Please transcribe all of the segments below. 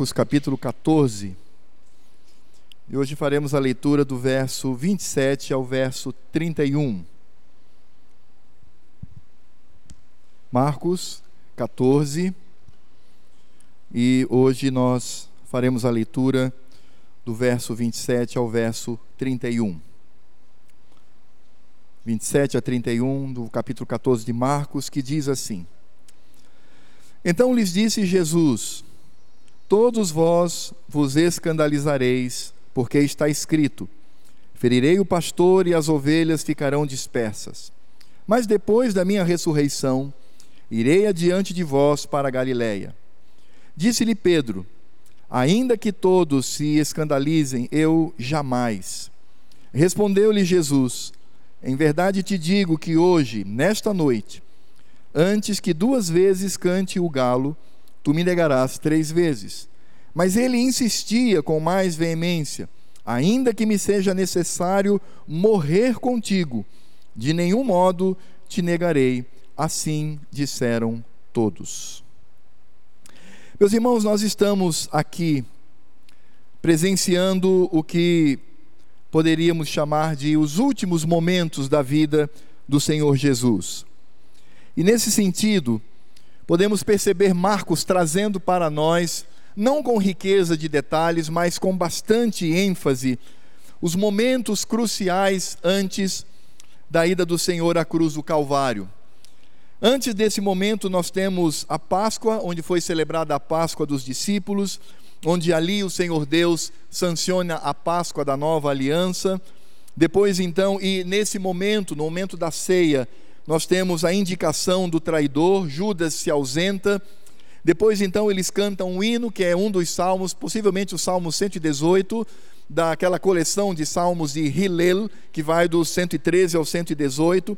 Marcos capítulo 14. E hoje faremos a leitura do verso 27 ao verso 31. Marcos 14. E hoje nós faremos a leitura do verso 27 ao verso 31. 27 a 31 do capítulo 14 de Marcos, que diz assim: Então lhes disse Jesus: Todos vós vos escandalizareis, porque está escrito: Ferirei o pastor e as ovelhas ficarão dispersas. Mas depois da minha ressurreição, irei adiante de vós para Galiléia. Disse-lhe Pedro: Ainda que todos se escandalizem, eu jamais. Respondeu-lhe Jesus: Em verdade te digo que hoje, nesta noite, antes que duas vezes cante o galo, tu me negarás três vezes. Mas ele insistia com mais veemência: Ainda que me seja necessário morrer contigo, de nenhum modo te negarei. Assim disseram todos. Meus irmãos, nós estamos aqui presenciando o que poderíamos chamar de os últimos momentos da vida do Senhor Jesus. E nesse sentido, podemos perceber Marcos trazendo para nós, não com riqueza de detalhes, mas com bastante ênfase, os momentos cruciais antes da ida do Senhor à cruz do Calvário. Antes desse momento, nós temos a Páscoa, onde foi celebrada a Páscoa dos discípulos, onde ali o Senhor Deus sanciona a Páscoa da nova aliança. Depois, então, e nesse momento, no momento da ceia, nós temos a indicação do traidor, Judas se ausenta. Depois, então, eles cantam um hino, que é um dos salmos, possivelmente o Salmo 118, daquela coleção de salmos de Hillel, que vai do 113 ao 118.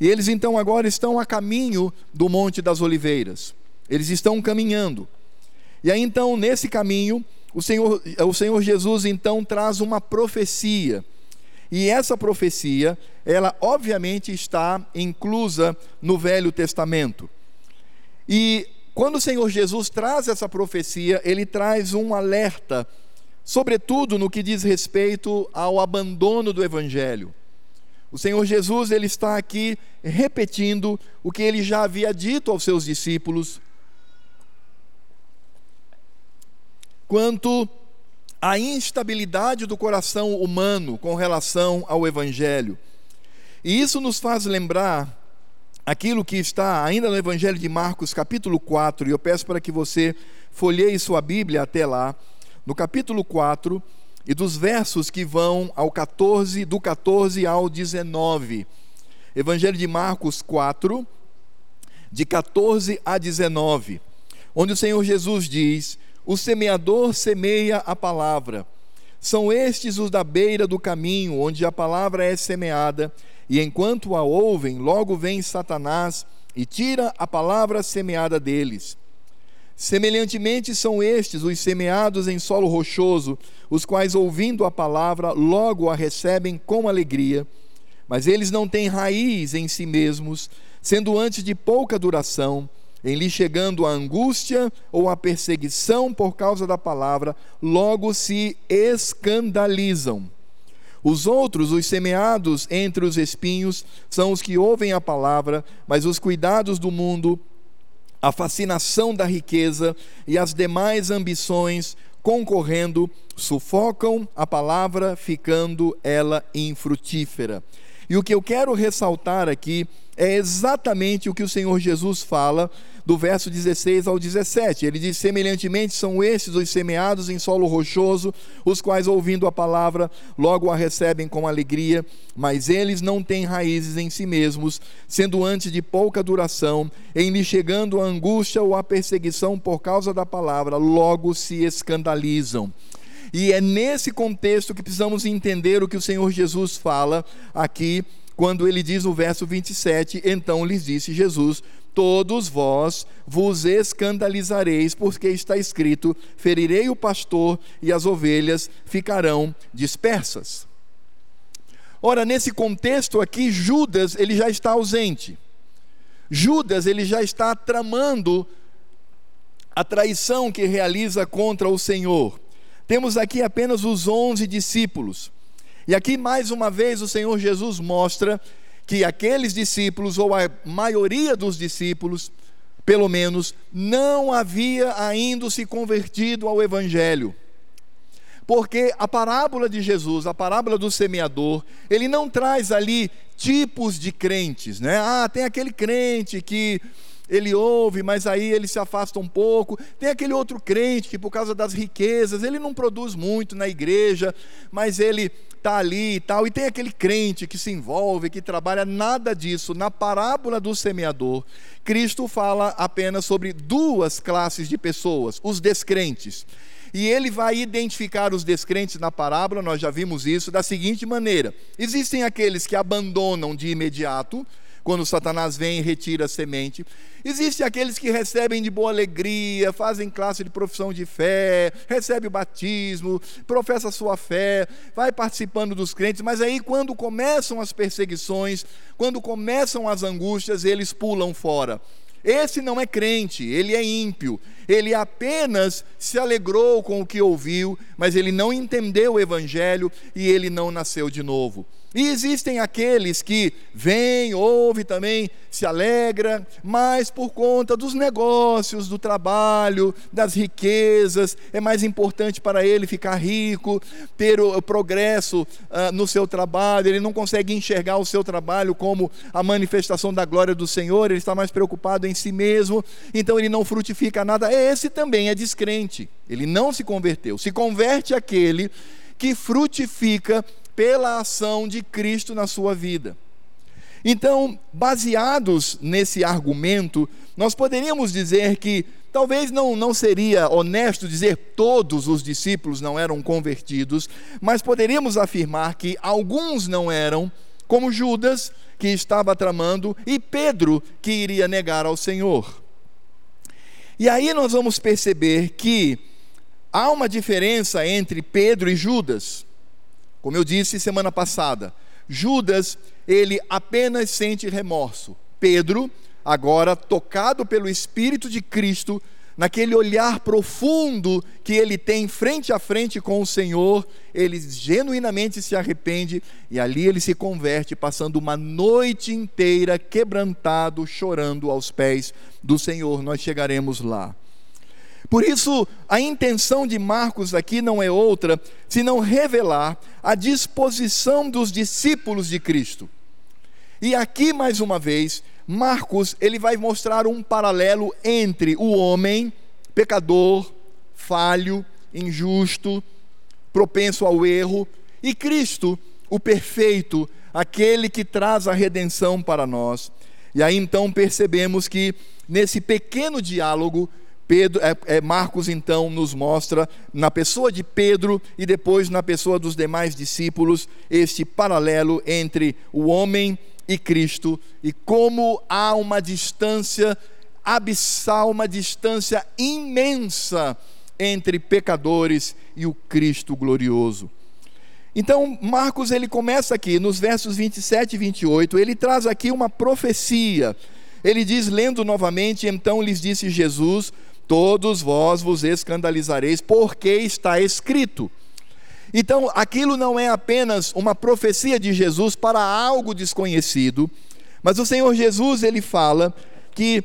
E eles, então, agora estão a caminho do Monte das Oliveiras. Eles estão caminhando. E aí, então, nesse caminho, o Senhor, o Senhor Jesus, então, traz uma profecia e essa profecia, ela obviamente está inclusa no Velho Testamento. E quando o Senhor Jesus traz essa profecia, ele traz um alerta, sobretudo no que diz respeito ao abandono do evangelho. O Senhor Jesus, ele está aqui repetindo o que ele já havia dito aos seus discípulos quanto a instabilidade do coração humano com relação ao Evangelho. E isso nos faz lembrar aquilo que está ainda no Evangelho de Marcos, capítulo 4, e eu peço para que você folheie sua Bíblia até lá, no capítulo 4, e dos versos que vão ao 14, do 14 ao 19. Evangelho de Marcos 4, de 14 a 19, onde o Senhor Jesus diz: o semeador semeia a palavra. São estes os da beira do caminho, onde a palavra é semeada, e enquanto a ouvem, logo vem Satanás e tira a palavra semeada deles. Semelhantemente são estes os semeados em solo rochoso, os quais, ouvindo a palavra, logo a recebem com alegria, mas eles não têm raiz em si mesmos, sendo antes de pouca duração em lhe chegando a angústia ou a perseguição por causa da palavra, logo se escandalizam. Os outros, os semeados entre os espinhos, são os que ouvem a palavra, mas os cuidados do mundo, a fascinação da riqueza e as demais ambições concorrendo, sufocam a palavra, ficando ela infrutífera. E o que eu quero ressaltar aqui é exatamente o que o Senhor Jesus fala do verso 16 ao 17. Ele diz: Semelhantemente são estes os semeados em solo rochoso, os quais, ouvindo a palavra, logo a recebem com alegria, mas eles não têm raízes em si mesmos, sendo antes de pouca duração, em lhe chegando a angústia ou a perseguição por causa da palavra, logo se escandalizam. E é nesse contexto que precisamos entender o que o Senhor Jesus fala aqui, quando ele diz no verso 27, então lhes disse Jesus: todos vós vos escandalizareis, porque está escrito: ferirei o pastor e as ovelhas ficarão dispersas. Ora, nesse contexto aqui, Judas ele já está ausente. Judas ele já está tramando a traição que realiza contra o Senhor. Temos aqui apenas os onze discípulos. E aqui, mais uma vez, o Senhor Jesus mostra que aqueles discípulos, ou a maioria dos discípulos, pelo menos, não havia ainda se convertido ao Evangelho. Porque a parábola de Jesus, a parábola do semeador, ele não traz ali tipos de crentes, né? Ah, tem aquele crente que ele ouve, mas aí ele se afasta um pouco. Tem aquele outro crente que, por causa das riquezas, ele não produz muito na igreja, mas ele está ali e tal. E tem aquele crente que se envolve, que trabalha, nada disso. Na parábola do semeador, Cristo fala apenas sobre duas classes de pessoas: os descrentes. E ele vai identificar os descrentes na parábola, nós já vimos isso, da seguinte maneira: existem aqueles que abandonam de imediato quando Satanás vem e retira a semente. Existem aqueles que recebem de boa alegria, fazem classe de profissão de fé, recebe o batismo, professa a sua fé, vai participando dos crentes, mas aí quando começam as perseguições, quando começam as angústias, eles pulam fora. Esse não é crente, ele é ímpio. Ele apenas se alegrou com o que ouviu, mas ele não entendeu o evangelho e ele não nasceu de novo. E existem aqueles que vêm, ouve também, se alegra, mas por conta dos negócios, do trabalho, das riquezas, é mais importante para ele ficar rico, ter o progresso uh, no seu trabalho, ele não consegue enxergar o seu trabalho como a manifestação da glória do Senhor, ele está mais preocupado em si mesmo, então ele não frutifica nada. Esse também é descrente, ele não se converteu. Se converte aquele que frutifica pela ação de Cristo na sua vida. Então, baseados nesse argumento, nós poderíamos dizer que talvez não, não seria honesto dizer todos os discípulos não eram convertidos, mas poderíamos afirmar que alguns não eram, como Judas, que estava tramando, e Pedro, que iria negar ao Senhor. E aí nós vamos perceber que há uma diferença entre Pedro e Judas. Como eu disse semana passada, Judas, ele apenas sente remorso. Pedro, agora tocado pelo Espírito de Cristo, naquele olhar profundo que ele tem frente a frente com o Senhor, ele genuinamente se arrepende e ali ele se converte, passando uma noite inteira quebrantado, chorando aos pés do Senhor. Nós chegaremos lá. Por isso, a intenção de Marcos aqui não é outra senão revelar a disposição dos discípulos de Cristo. E aqui mais uma vez, Marcos, ele vai mostrar um paralelo entre o homem pecador, falho, injusto, propenso ao erro, e Cristo, o perfeito, aquele que traz a redenção para nós. E aí então percebemos que nesse pequeno diálogo Pedro, é, é, Marcos então nos mostra na pessoa de Pedro e depois na pessoa dos demais discípulos este paralelo entre o homem e Cristo e como há uma distância abissal, uma distância imensa entre pecadores e o Cristo glorioso. Então, Marcos ele começa aqui nos versos 27 e 28, ele traz aqui uma profecia. Ele diz lendo novamente, então lhes disse Jesus: todos vós vos escandalizareis, porque está escrito. Então, aquilo não é apenas uma profecia de Jesus para algo desconhecido, mas o Senhor Jesus ele fala que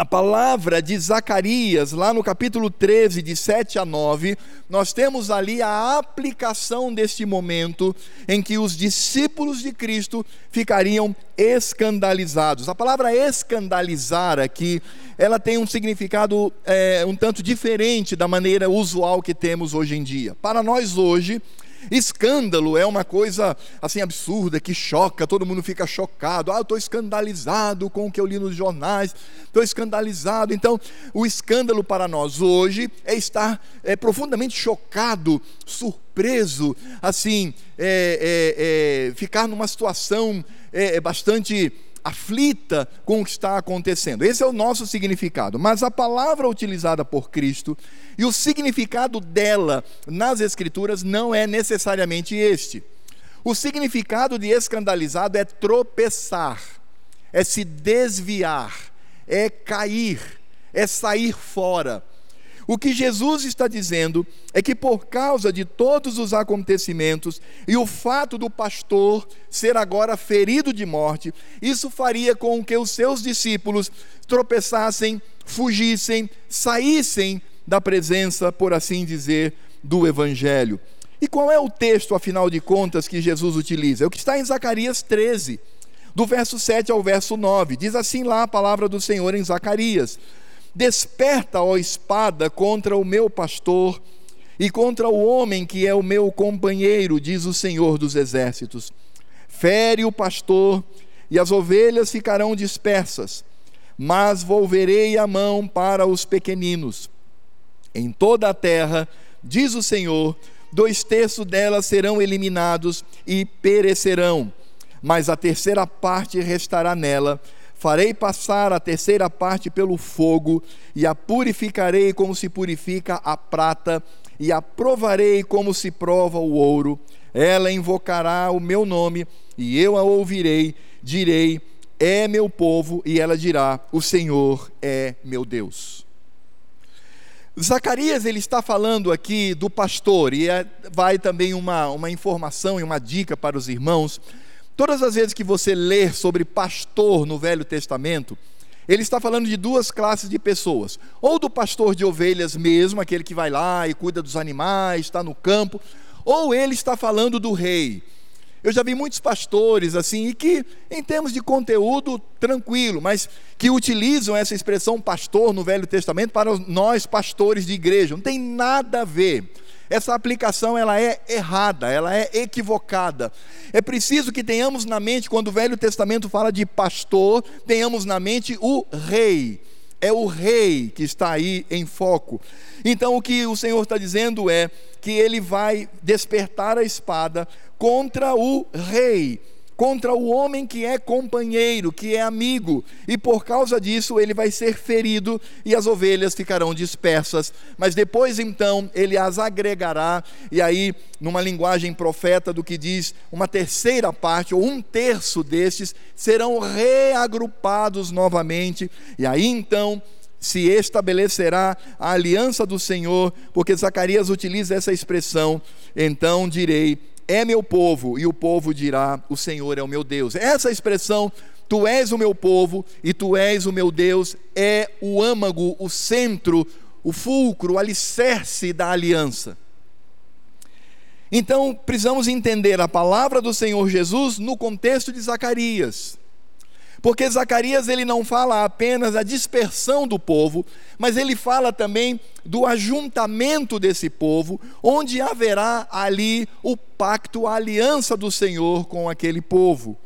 a palavra de Zacarias, lá no capítulo 13, de 7 a 9, nós temos ali a aplicação deste momento em que os discípulos de Cristo ficariam escandalizados. A palavra escandalizar aqui, ela tem um significado é, um tanto diferente da maneira usual que temos hoje em dia. Para nós hoje, Escândalo é uma coisa assim absurda que choca, todo mundo fica chocado. Ah, eu estou escandalizado com o que eu li nos jornais, estou escandalizado. Então, o escândalo para nós hoje é estar é, profundamente chocado, surpreso, assim, é, é, é ficar numa situação é, bastante aflita com o que está acontecendo. Esse é o nosso significado. Mas a palavra utilizada por Cristo e o significado dela nas Escrituras não é necessariamente este. O significado de escandalizado é tropeçar, é se desviar, é cair, é sair fora. O que Jesus está dizendo é que por causa de todos os acontecimentos e o fato do pastor ser agora ferido de morte, isso faria com que os seus discípulos tropeçassem, fugissem, saíssem da presença, por assim dizer, do Evangelho. E qual é o texto, afinal de contas, que Jesus utiliza? É o que está em Zacarias 13, do verso 7 ao verso 9. Diz assim lá a palavra do Senhor em Zacarias: Desperta, ó espada, contra o meu pastor e contra o homem que é o meu companheiro, diz o Senhor dos exércitos. Fere o pastor e as ovelhas ficarão dispersas, mas volverei a mão para os pequeninos. Em toda a terra, diz o Senhor, dois terços delas serão eliminados e perecerão, mas a terceira parte restará nela Farei passar a terceira parte pelo fogo, e a purificarei como se purifica a prata, e a provarei como se prova o ouro. Ela invocará o meu nome, e eu a ouvirei. Direi: É meu povo, e ela dirá: O Senhor é meu Deus. Zacarias ele está falando aqui do pastor, e é, vai também uma, uma informação e uma dica para os irmãos Todas as vezes que você lê sobre pastor no Velho Testamento, ele está falando de duas classes de pessoas: ou do pastor de ovelhas mesmo, aquele que vai lá e cuida dos animais, está no campo, ou ele está falando do rei. Eu já vi muitos pastores assim, e que, em termos de conteúdo, tranquilo, mas que utilizam essa expressão pastor no Velho Testamento para nós pastores de igreja. Não tem nada a ver essa aplicação ela é errada, ela é equivocada. É preciso que tenhamos na mente, quando o Velho Testamento fala de pastor, tenhamos na mente o rei. É o rei que está aí em foco. Então, o que o Senhor está dizendo é que ele vai despertar a espada contra o rei contra o homem que é companheiro, que é amigo, e por causa disso ele vai ser ferido e as ovelhas ficarão dispersas. Mas depois então ele as agregará, e aí, numa linguagem profeta do que diz, uma terceira parte, ou um terço destes, serão reagrupados novamente, e aí então se estabelecerá a aliança do Senhor, porque Zacarias utiliza essa expressão, então direi é meu povo, e o povo dirá: O Senhor é o meu Deus. Essa expressão, tu és o meu povo e tu és o meu Deus, é o âmago, o centro, o fulcro, o alicerce da aliança. Então, precisamos entender a palavra do Senhor Jesus no contexto de Zacarias. Porque Zacarias ele não fala apenas da dispersão do povo, mas ele fala também do ajuntamento desse povo, onde haverá ali o pacto, a aliança do Senhor com aquele povo.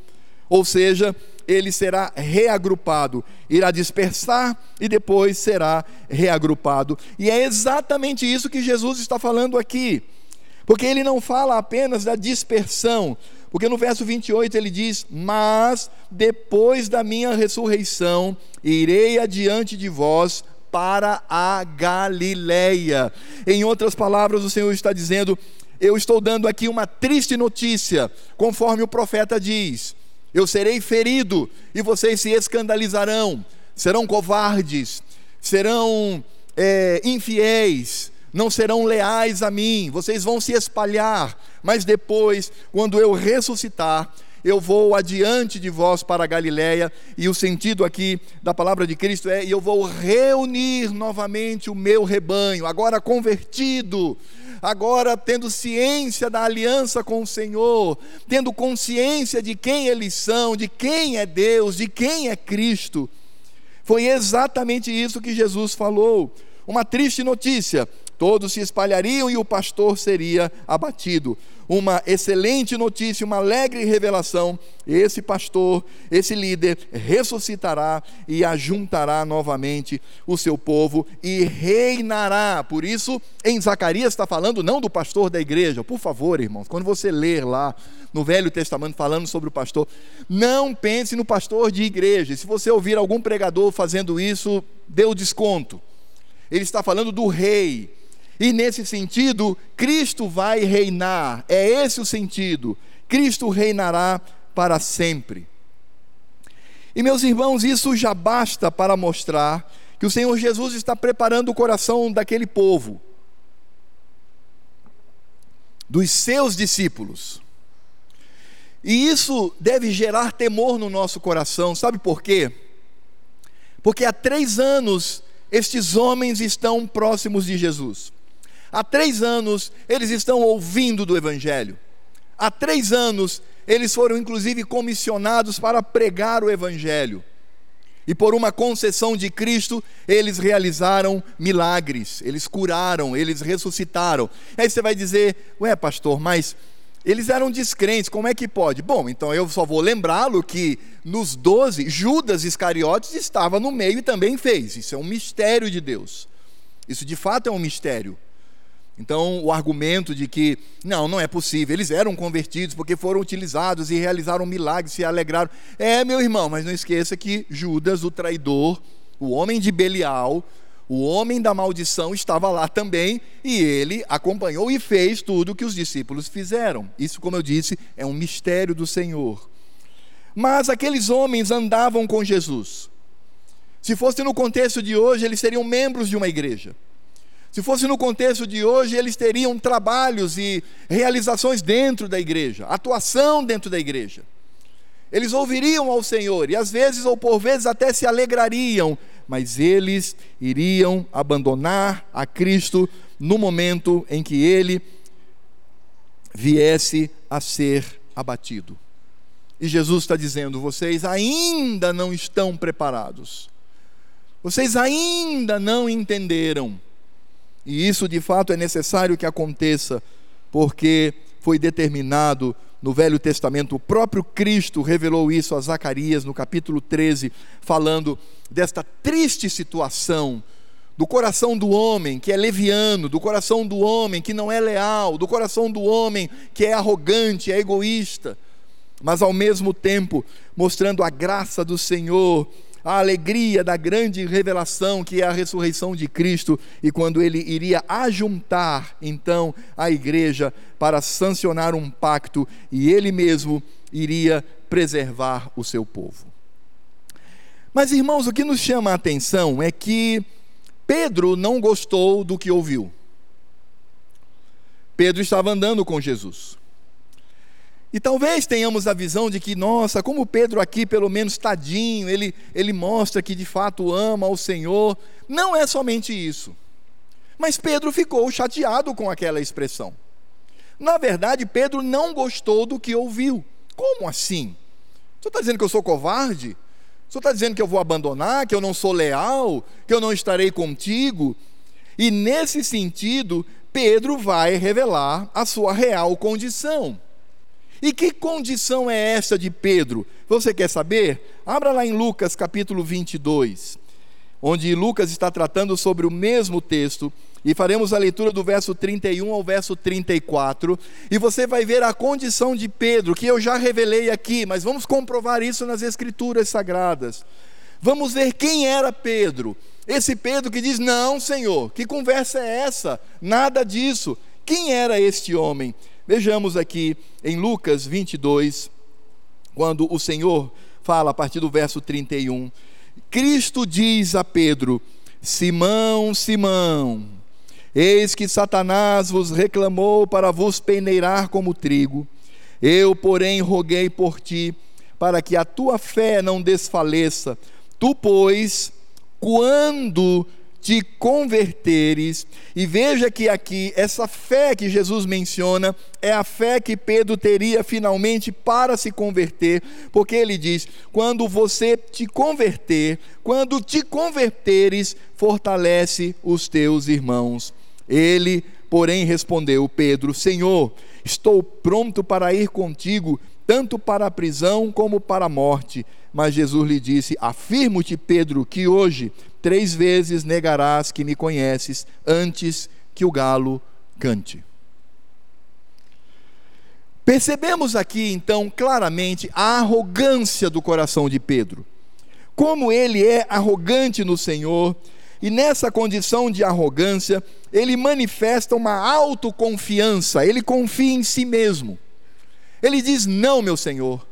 Ou seja, ele será reagrupado, irá dispersar e depois será reagrupado. E é exatamente isso que Jesus está falando aqui. Porque ele não fala apenas da dispersão, porque no verso 28 ele diz: Mas depois da minha ressurreição, irei adiante de vós para a Galileia. Em outras palavras, o Senhor está dizendo: Eu estou dando aqui uma triste notícia, conforme o profeta diz: Eu serei ferido e vocês se escandalizarão, serão covardes, serão é, infiéis não serão leais a mim, vocês vão se espalhar, mas depois, quando eu ressuscitar, eu vou adiante de vós para a Galiléia, e o sentido aqui da palavra de Cristo é: eu vou reunir novamente o meu rebanho, agora convertido, agora tendo ciência da aliança com o Senhor, tendo consciência de quem eles são, de quem é Deus, de quem é Cristo. Foi exatamente isso que Jesus falou. Uma triste notícia, todos se espalhariam e o pastor seria abatido. Uma excelente notícia, uma alegre revelação: esse pastor, esse líder, ressuscitará e ajuntará novamente o seu povo e reinará. Por isso, em Zacarias está falando não do pastor da igreja, por favor, irmãos, quando você ler lá no Velho Testamento falando sobre o pastor, não pense no pastor de igreja. Se você ouvir algum pregador fazendo isso, dê o desconto. Ele está falando do rei e nesse sentido, Cristo vai reinar, é esse o sentido. Cristo reinará para sempre. E meus irmãos, isso já basta para mostrar que o Senhor Jesus está preparando o coração daquele povo, dos seus discípulos. E isso deve gerar temor no nosso coração, sabe por quê? Porque há três anos estes homens estão próximos de Jesus. Há três anos eles estão ouvindo do Evangelho. Há três anos eles foram inclusive comissionados para pregar o Evangelho. E por uma concessão de Cristo, eles realizaram milagres, eles curaram, eles ressuscitaram. Aí você vai dizer, ué, pastor, mas eles eram descrentes, como é que pode? Bom, então eu só vou lembrá-lo que nos doze, Judas Iscariotes estava no meio e também fez. Isso é um mistério de Deus. Isso de fato é um mistério. Então, o argumento de que não, não é possível, eles eram convertidos porque foram utilizados e realizaram milagres, se alegraram. É, meu irmão, mas não esqueça que Judas, o traidor, o homem de Belial, o homem da maldição estava lá também e ele acompanhou e fez tudo o que os discípulos fizeram. Isso, como eu disse, é um mistério do Senhor. Mas aqueles homens andavam com Jesus. Se fosse no contexto de hoje, eles seriam membros de uma igreja. Se fosse no contexto de hoje, eles teriam trabalhos e realizações dentro da igreja, atuação dentro da igreja. Eles ouviriam ao Senhor e às vezes ou por vezes até se alegrariam, mas eles iriam abandonar a Cristo no momento em que ele viesse a ser abatido. E Jesus está dizendo: vocês ainda não estão preparados, vocês ainda não entenderam e isso de fato é necessário que aconteça, porque foi determinado no Velho Testamento, o próprio Cristo revelou isso a Zacarias no capítulo 13, falando desta triste situação do coração do homem que é leviano, do coração do homem que não é leal, do coração do homem que é arrogante, é egoísta, mas ao mesmo tempo mostrando a graça do Senhor a alegria da grande revelação que é a ressurreição de Cristo e quando ele iria ajuntar então a igreja para sancionar um pacto e ele mesmo iria preservar o seu povo. Mas irmãos, o que nos chama a atenção é que Pedro não gostou do que ouviu. Pedro estava andando com Jesus. E talvez tenhamos a visão de que, nossa, como Pedro aqui, pelo menos tadinho, ele, ele mostra que de fato ama o Senhor. Não é somente isso. Mas Pedro ficou chateado com aquela expressão. Na verdade, Pedro não gostou do que ouviu. Como assim? Senhor está dizendo que eu sou covarde? Senhor está dizendo que eu vou abandonar, que eu não sou leal, que eu não estarei contigo? E nesse sentido, Pedro vai revelar a sua real condição. E que condição é essa de Pedro? Você quer saber? Abra lá em Lucas capítulo 22, onde Lucas está tratando sobre o mesmo texto, e faremos a leitura do verso 31 ao verso 34, e você vai ver a condição de Pedro, que eu já revelei aqui, mas vamos comprovar isso nas Escrituras Sagradas. Vamos ver quem era Pedro. Esse Pedro que diz: Não, Senhor, que conversa é essa? Nada disso. Quem era este homem? Vejamos aqui em Lucas 22, quando o Senhor fala a partir do verso 31. Cristo diz a Pedro: Simão, Simão, eis que Satanás vos reclamou para vos peneirar como trigo. Eu, porém, roguei por ti, para que a tua fé não desfaleça. Tu, pois, quando te converteres. E veja que aqui, essa fé que Jesus menciona é a fé que Pedro teria finalmente para se converter, porque ele diz: quando você te converter, quando te converteres, fortalece os teus irmãos. Ele, porém, respondeu: Pedro, Senhor, estou pronto para ir contigo, tanto para a prisão como para a morte. Mas Jesus lhe disse: Afirmo-te, Pedro, que hoje três vezes negarás que me conheces antes que o galo cante. Percebemos aqui então claramente a arrogância do coração de Pedro. Como ele é arrogante no Senhor, e nessa condição de arrogância, ele manifesta uma autoconfiança, ele confia em si mesmo. Ele diz: Não, meu Senhor,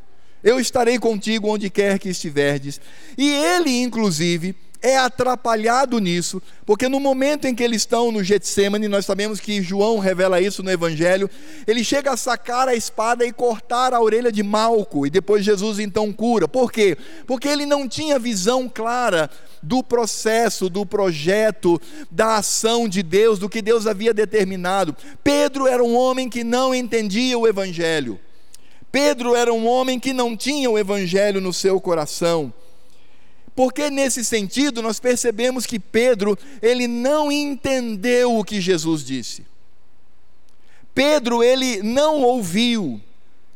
eu estarei contigo onde quer que estiverdes. E ele, inclusive, é atrapalhado nisso, porque no momento em que eles estão no Getsemane, nós sabemos que João revela isso no Evangelho, ele chega a sacar a espada e cortar a orelha de Malco, e depois Jesus então cura. Por quê? Porque ele não tinha visão clara do processo, do projeto, da ação de Deus, do que Deus havia determinado. Pedro era um homem que não entendia o Evangelho. Pedro era um homem que não tinha o Evangelho no seu coração. Porque nesse sentido nós percebemos que Pedro, ele não entendeu o que Jesus disse. Pedro, ele não ouviu,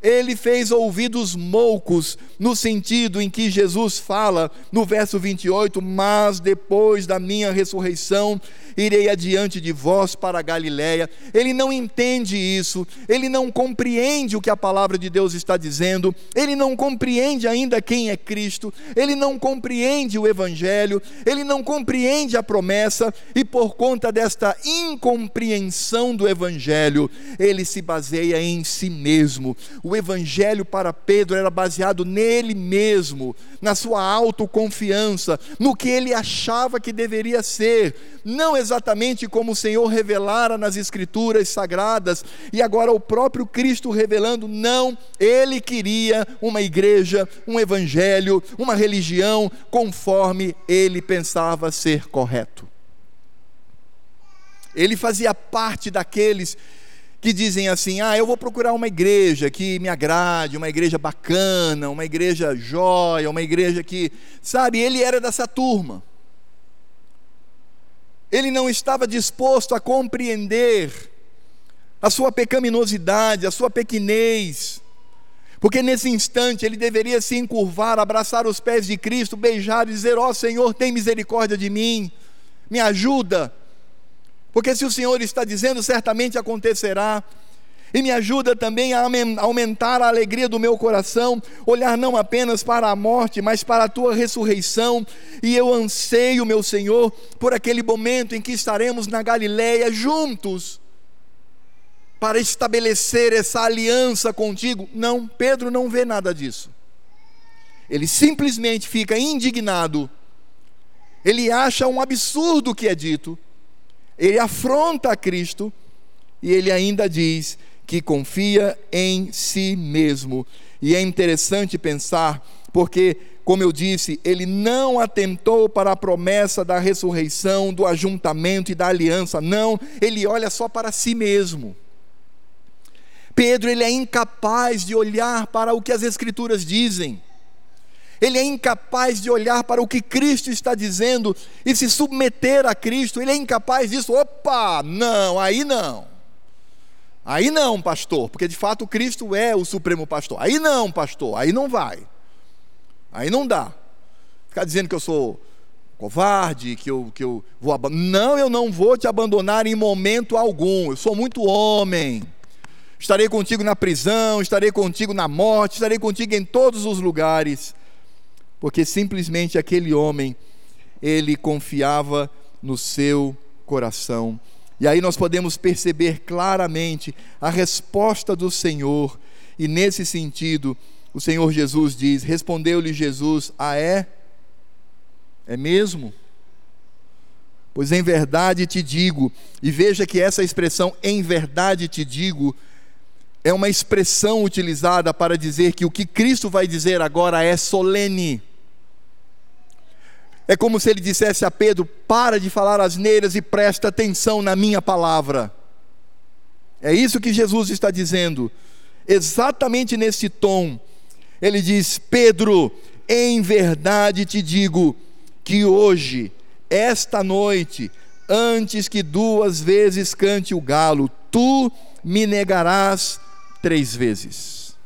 ele fez ouvidos moucos, no sentido em que Jesus fala no verso 28, mas depois da minha ressurreição, irei adiante de vós para a Galiléia. Ele não entende isso, ele não compreende o que a palavra de Deus está dizendo, ele não compreende ainda quem é Cristo, ele não compreende o Evangelho, ele não compreende a promessa, e por conta desta incompreensão do Evangelho, ele se baseia em si mesmo. O Evangelho para Pedro era baseado nele mesmo, na sua autoconfiança, no que ele achava que deveria ser, não exatamente como o Senhor revelara nas Escrituras sagradas, e agora o próprio Cristo revelando, não, ele queria uma igreja, um evangelho, uma religião conforme ele pensava ser correto. Ele fazia parte daqueles que dizem assim: ah, eu vou procurar uma igreja que me agrade, uma igreja bacana, uma igreja jóia, uma igreja que. Sabe, ele era dessa turma ele não estava disposto a compreender a sua pecaminosidade, a sua pequenez, porque nesse instante ele deveria se encurvar, abraçar os pés de Cristo, beijar e dizer: Ó oh, Senhor, tem misericórdia de mim, me ajuda, porque se o Senhor está dizendo, certamente acontecerá e me ajuda também a aumentar a alegria do meu coração, olhar não apenas para a morte, mas para a tua ressurreição. E eu anseio, meu Senhor, por aquele momento em que estaremos na Galileia juntos para estabelecer essa aliança contigo. Não, Pedro não vê nada disso. Ele simplesmente fica indignado. Ele acha um absurdo o que é dito. Ele afronta a Cristo e ele ainda diz: que confia em si mesmo. E é interessante pensar, porque, como eu disse, ele não atentou para a promessa da ressurreição, do ajuntamento e da aliança, não, ele olha só para si mesmo. Pedro, ele é incapaz de olhar para o que as Escrituras dizem. Ele é incapaz de olhar para o que Cristo está dizendo e se submeter a Cristo. Ele é incapaz disso. Opa, não, aí não. Aí não, pastor, porque de fato Cristo é o supremo pastor. Aí não, pastor, aí não vai. Aí não dá. Ficar dizendo que eu sou covarde, que eu, que eu vou abandonar. Não, eu não vou te abandonar em momento algum. Eu sou muito homem. Estarei contigo na prisão, estarei contigo na morte, estarei contigo em todos os lugares. Porque simplesmente aquele homem, ele confiava no seu coração e aí nós podemos perceber claramente a resposta do Senhor, e nesse sentido, o Senhor Jesus diz: Respondeu-lhe Jesus: Ah, é? É mesmo? Pois em verdade te digo, e veja que essa expressão, em verdade te digo, é uma expressão utilizada para dizer que o que Cristo vai dizer agora é solene. É como se ele dissesse a Pedro: para de falar asneiras e presta atenção na minha palavra. É isso que Jesus está dizendo, exatamente nesse tom. Ele diz: Pedro, em verdade te digo que hoje, esta noite, antes que duas vezes cante o galo, tu me negarás três vezes.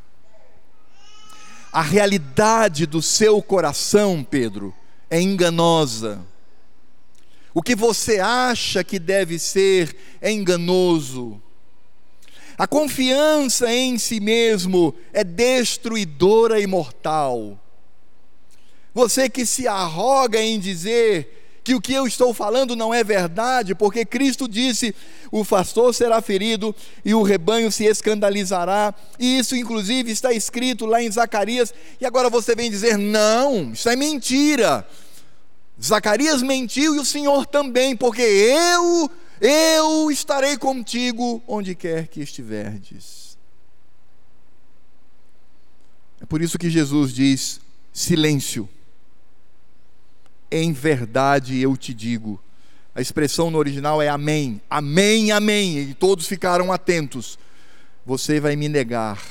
A realidade do seu coração, Pedro, é enganosa. O que você acha que deve ser é enganoso. A confiança em si mesmo é destruidora e mortal. Você que se arroga em dizer que o que eu estou falando não é verdade, porque Cristo disse: o pastor será ferido e o rebanho se escandalizará, e isso inclusive está escrito lá em Zacarias, e agora você vem dizer: não, isso é mentira. Zacarias mentiu e o Senhor também, porque eu, eu estarei contigo onde quer que estiverdes. É por isso que Jesus diz: silêncio. Em verdade eu te digo. A expressão no original é amém, amém, amém. E todos ficaram atentos. Você vai me negar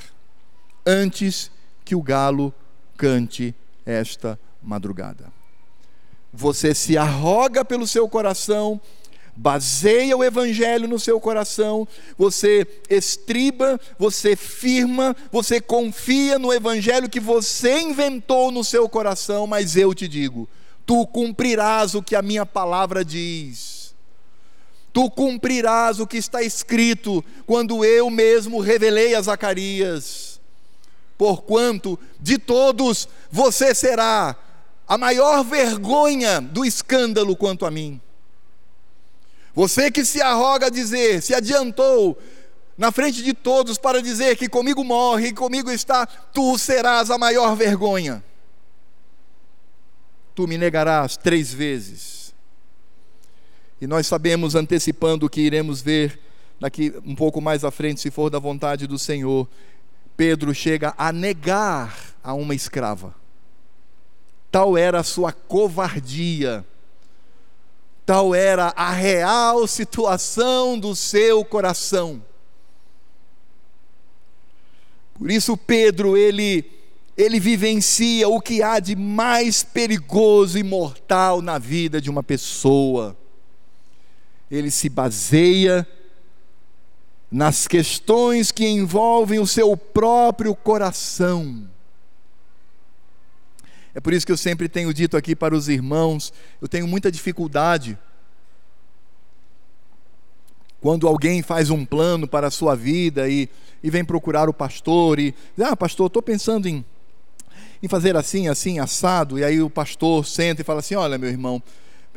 antes que o galo cante esta madrugada. Você se arroga pelo seu coração, baseia o evangelho no seu coração, você estriba, você firma, você confia no evangelho que você inventou no seu coração, mas eu te digo, tu cumprirás o que a minha palavra diz. Tu cumprirás o que está escrito quando eu mesmo revelei a Zacarias. Porquanto de todos você será a maior vergonha do escândalo quanto a mim. Você que se arroga a dizer, se adiantou na frente de todos para dizer que comigo morre comigo está, tu serás a maior vergonha. Tu me negarás três vezes. E nós sabemos, antecipando o que iremos ver daqui um pouco mais à frente, se for da vontade do Senhor, Pedro chega a negar a uma escrava. Tal era a sua covardia, tal era a real situação do seu coração. Por isso Pedro, ele ele vivencia o que há de mais perigoso e mortal na vida de uma pessoa. Ele se baseia nas questões que envolvem o seu próprio coração. É por isso que eu sempre tenho dito aqui para os irmãos, eu tenho muita dificuldade quando alguém faz um plano para a sua vida e, e vem procurar o pastor e ah, pastor, estou pensando em, em fazer assim, assim, assado, e aí o pastor senta e fala assim, olha meu irmão,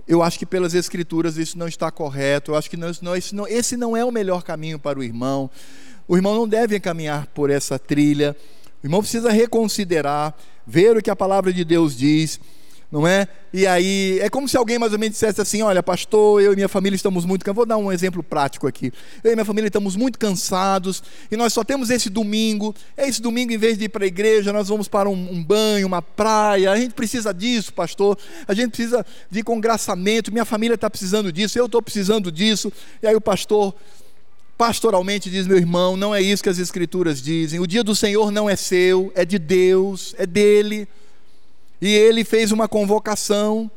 eu acho que pelas escrituras isso não está correto, eu acho que não, não, não, esse não é o melhor caminho para o irmão, o irmão não deve caminhar por essa trilha, o irmão precisa reconsiderar, ver o que a palavra de Deus diz, não é? E aí, é como se alguém mais ou menos dissesse assim: Olha, pastor, eu e minha família estamos muito cansados. Vou dar um exemplo prático aqui. Eu e minha família estamos muito cansados e nós só temos esse domingo. É esse domingo, em vez de ir para a igreja, nós vamos para um, um banho, uma praia. A gente precisa disso, pastor. A gente precisa de congraçamento. Minha família está precisando disso, eu estou precisando disso. E aí o pastor pastoralmente diz: meu irmão, não é isso que as Escrituras dizem. O dia do Senhor não é seu, é de Deus, é dele. E ele fez uma convocação.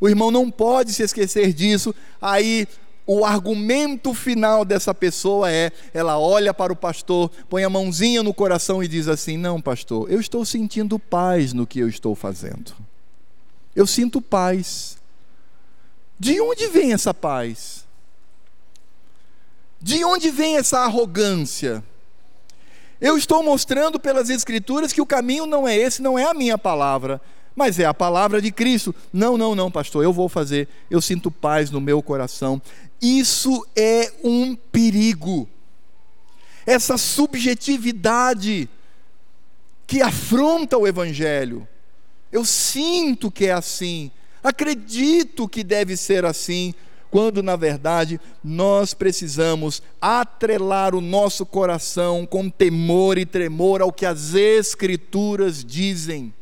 O irmão não pode se esquecer disso. Aí o argumento final dessa pessoa é: ela olha para o pastor, põe a mãozinha no coração e diz assim: Não, pastor, eu estou sentindo paz no que eu estou fazendo. Eu sinto paz. De onde vem essa paz? De onde vem essa arrogância? Eu estou mostrando pelas Escrituras que o caminho não é esse, não é a minha palavra, mas é a palavra de Cristo. Não, não, não, pastor, eu vou fazer, eu sinto paz no meu coração. Isso é um perigo. Essa subjetividade que afronta o Evangelho. Eu sinto que é assim, acredito que deve ser assim, quando na verdade nós precisamos atrelar o nosso coração com temor e tremor ao que as Escrituras dizem.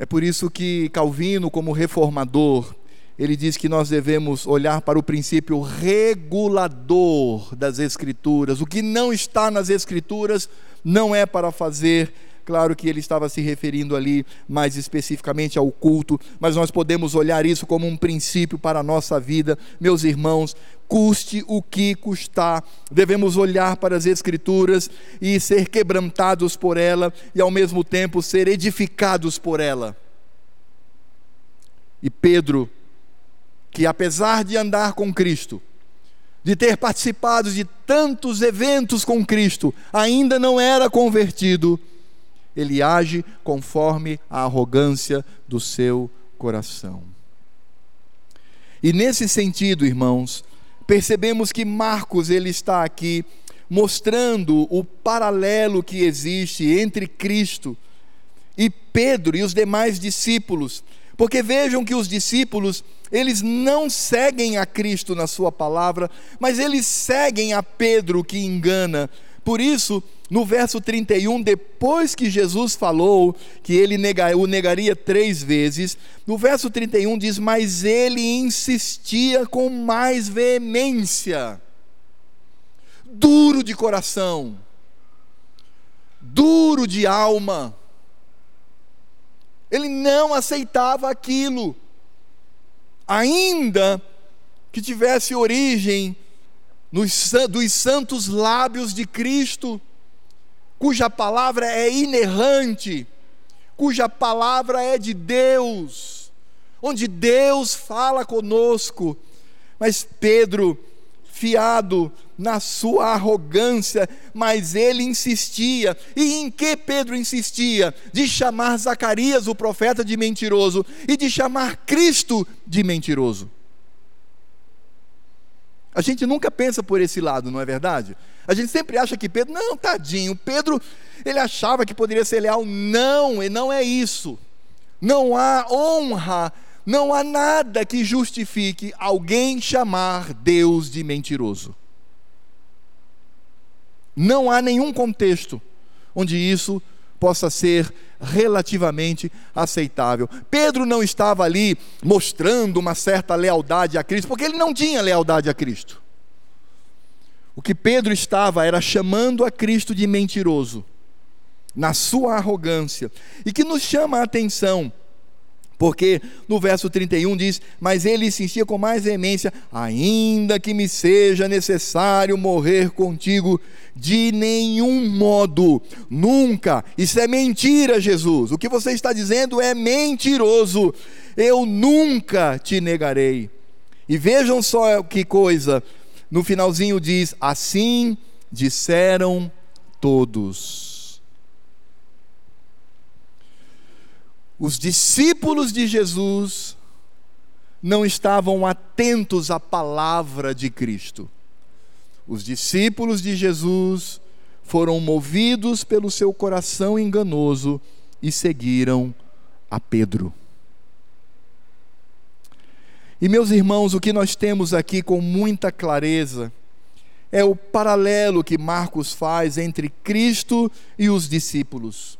É por isso que Calvino, como reformador, ele diz que nós devemos olhar para o princípio regulador das Escrituras. O que não está nas Escrituras não é para fazer Claro que ele estava se referindo ali mais especificamente ao culto, mas nós podemos olhar isso como um princípio para a nossa vida. Meus irmãos, custe o que custar, devemos olhar para as Escrituras e ser quebrantados por ela e ao mesmo tempo ser edificados por ela. E Pedro, que apesar de andar com Cristo, de ter participado de tantos eventos com Cristo, ainda não era convertido ele age conforme a arrogância do seu coração. E nesse sentido, irmãos, percebemos que Marcos ele está aqui mostrando o paralelo que existe entre Cristo e Pedro e os demais discípulos, Porque vejam que os discípulos, eles não seguem a Cristo na sua palavra, mas eles seguem a Pedro que engana. Por isso, no verso 31, depois que Jesus falou que ele o negaria três vezes, no verso 31 diz: Mas ele insistia com mais veemência, duro de coração, duro de alma. Ele não aceitava aquilo, ainda que tivesse origem nos, dos santos lábios de Cristo cuja palavra é inerrante, cuja palavra é de Deus, onde Deus fala conosco. Mas Pedro, fiado na sua arrogância, mas ele insistia. E em que Pedro insistia? De chamar Zacarias, o profeta, de mentiroso e de chamar Cristo de mentiroso. A gente nunca pensa por esse lado, não é verdade? A gente sempre acha que Pedro, não, tadinho, Pedro, ele achava que poderia ser leal. Não, e não é isso. Não há honra, não há nada que justifique alguém chamar Deus de mentiroso. Não há nenhum contexto onde isso possa ser relativamente aceitável. Pedro não estava ali mostrando uma certa lealdade a Cristo, porque ele não tinha lealdade a Cristo. O que Pedro estava era chamando a Cristo de mentiroso, na sua arrogância, e que nos chama a atenção porque no verso 31 diz: Mas ele insistia com mais veemência, ainda que me seja necessário morrer contigo, de nenhum modo, nunca. Isso é mentira, Jesus. O que você está dizendo é mentiroso. Eu nunca te negarei. E vejam só que coisa, no finalzinho diz: Assim disseram todos. Os discípulos de Jesus não estavam atentos à palavra de Cristo. Os discípulos de Jesus foram movidos pelo seu coração enganoso e seguiram a Pedro. E meus irmãos, o que nós temos aqui com muita clareza é o paralelo que Marcos faz entre Cristo e os discípulos.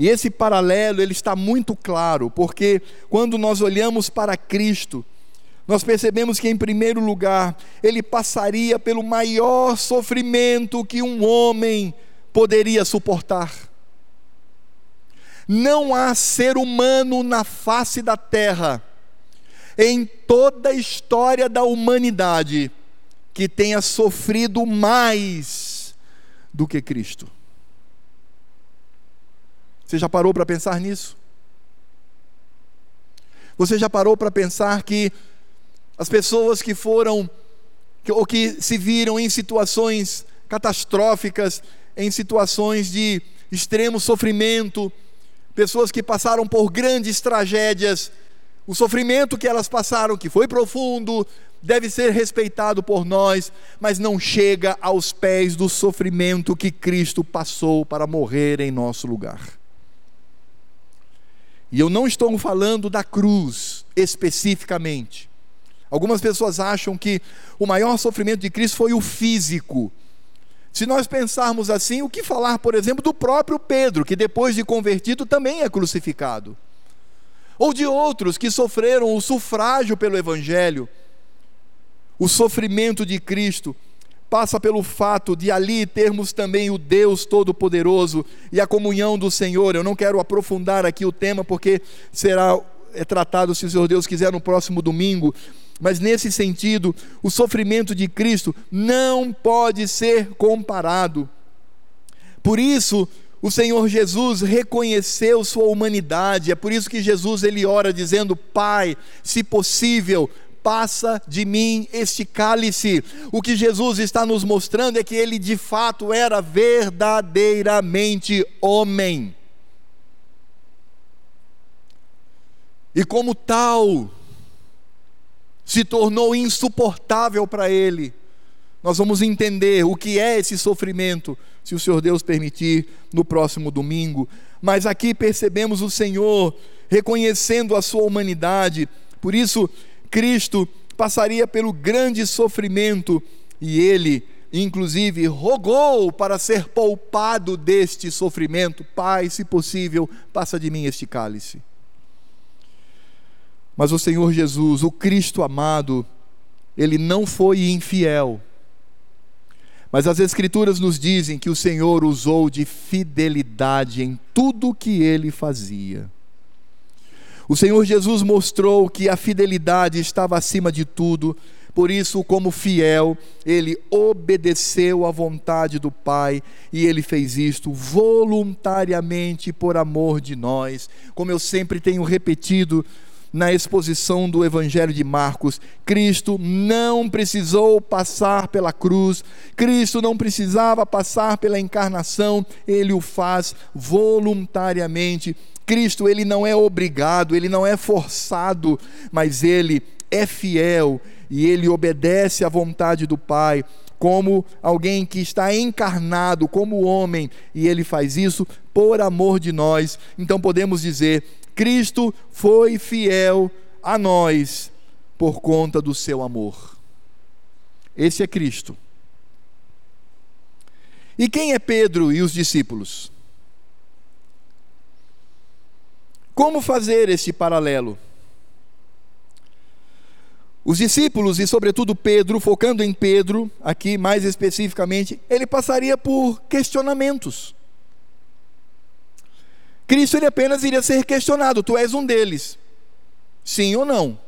E esse paralelo ele está muito claro, porque quando nós olhamos para Cristo, nós percebemos que em primeiro lugar, ele passaria pelo maior sofrimento que um homem poderia suportar. Não há ser humano na face da terra, em toda a história da humanidade, que tenha sofrido mais do que Cristo. Você já parou para pensar nisso? Você já parou para pensar que as pessoas que foram ou que se viram em situações catastróficas, em situações de extremo sofrimento, pessoas que passaram por grandes tragédias, o sofrimento que elas passaram, que foi profundo, deve ser respeitado por nós, mas não chega aos pés do sofrimento que Cristo passou para morrer em nosso lugar. E eu não estou falando da cruz especificamente. Algumas pessoas acham que o maior sofrimento de Cristo foi o físico. Se nós pensarmos assim, o que falar, por exemplo, do próprio Pedro, que depois de convertido também é crucificado? Ou de outros que sofreram o sufrágio pelo Evangelho, o sofrimento de Cristo passa pelo fato de ali termos também o Deus Todo-Poderoso e a comunhão do Senhor. Eu não quero aprofundar aqui o tema, porque será é tratado, se o Senhor Deus quiser, no próximo domingo. Mas nesse sentido, o sofrimento de Cristo não pode ser comparado. Por isso, o Senhor Jesus reconheceu sua humanidade. É por isso que Jesus ele ora dizendo: Pai, se possível, passa de mim este cálice. O que Jesus está nos mostrando é que ele de fato era verdadeiramente homem. E como tal, se tornou insuportável para ele Nós vamos entender o que é esse sofrimento, se o Senhor Deus permitir, no próximo domingo. Mas aqui percebemos o Senhor reconhecendo a sua humanidade, por isso Cristo passaria pelo grande sofrimento e ele, inclusive, rogou para ser poupado deste sofrimento: Pai, se possível, passa de mim este cálice. Mas o Senhor Jesus, o Cristo amado, ele não foi infiel. Mas as Escrituras nos dizem que o Senhor usou de fidelidade em tudo o que ele fazia. O Senhor Jesus mostrou que a fidelidade estava acima de tudo, por isso, como fiel, ele obedeceu à vontade do Pai e ele fez isto voluntariamente por amor de nós. Como eu sempre tenho repetido, na exposição do Evangelho de Marcos. Cristo não precisou passar pela cruz, Cristo não precisava passar pela encarnação, ele o faz voluntariamente. Cristo, ele não é obrigado, ele não é forçado, mas ele é fiel e ele obedece à vontade do Pai, como alguém que está encarnado como homem, e ele faz isso por amor de nós. Então podemos dizer: Cristo foi fiel a nós por conta do seu amor. Esse é Cristo. E quem é Pedro e os discípulos? Como fazer esse paralelo? Os discípulos, e sobretudo Pedro, focando em Pedro, aqui mais especificamente, ele passaria por questionamentos. Cristo ele apenas iria ser questionado: tu és um deles, sim ou não?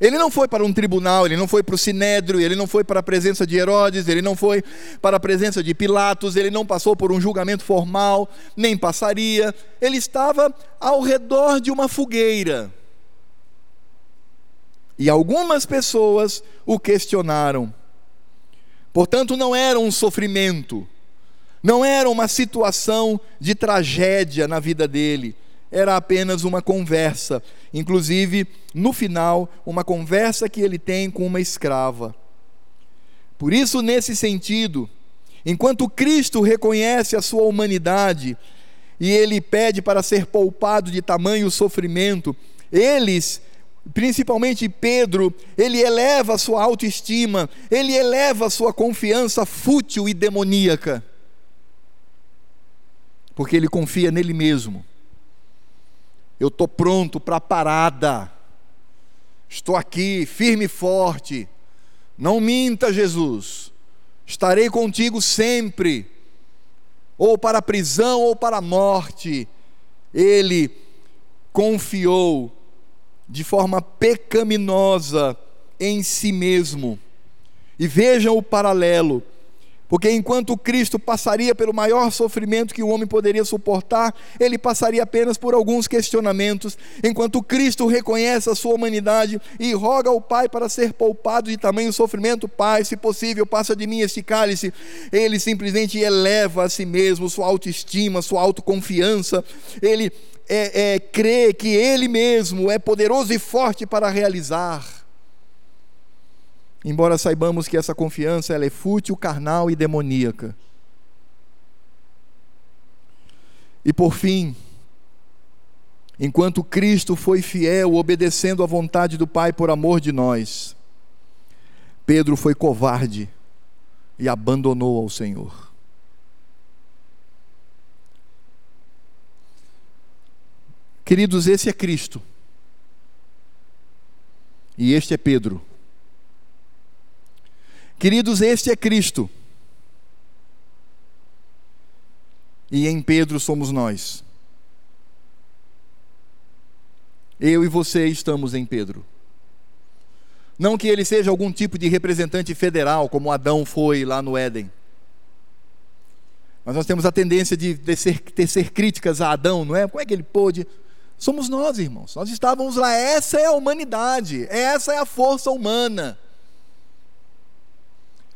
Ele não foi para um tribunal, ele não foi para o sinédrio, ele não foi para a presença de Herodes, ele não foi para a presença de Pilatos, ele não passou por um julgamento formal, nem passaria. Ele estava ao redor de uma fogueira. E algumas pessoas o questionaram. Portanto, não era um sofrimento, não era uma situação de tragédia na vida dele, era apenas uma conversa. Inclusive, no final, uma conversa que ele tem com uma escrava. Por isso, nesse sentido, enquanto Cristo reconhece a sua humanidade e ele pede para ser poupado de tamanho sofrimento, eles principalmente Pedro, ele eleva a sua autoestima, ele eleva a sua confiança fútil e demoníaca porque ele confia nele mesmo. Eu estou pronto para a parada, estou aqui firme e forte. Não minta, Jesus, estarei contigo sempre, ou para a prisão ou para a morte. Ele confiou de forma pecaminosa em si mesmo. E vejam o paralelo porque enquanto Cristo passaria pelo maior sofrimento que o homem poderia suportar, ele passaria apenas por alguns questionamentos. Enquanto Cristo reconhece a sua humanidade e roga ao Pai para ser poupado de tamanho sofrimento, Pai, se possível, passa de mim este cálice. Ele simplesmente eleva a si mesmo, sua autoestima, sua autoconfiança. Ele é, é, crê que Ele mesmo é poderoso e forte para realizar. Embora saibamos que essa confiança ela é fútil, carnal e demoníaca. E por fim, enquanto Cristo foi fiel, obedecendo à vontade do Pai por amor de nós, Pedro foi covarde e abandonou ao Senhor. Queridos, esse é Cristo. E este é Pedro. Queridos, este é Cristo. E em Pedro somos nós. Eu e você estamos em Pedro. Não que ele seja algum tipo de representante federal, como Adão foi lá no Éden. Mas nós temos a tendência de tecer, tecer críticas a Adão, não é? Como é que ele pôde? Somos nós, irmãos. Nós estávamos lá. Essa é a humanidade. Essa é a força humana.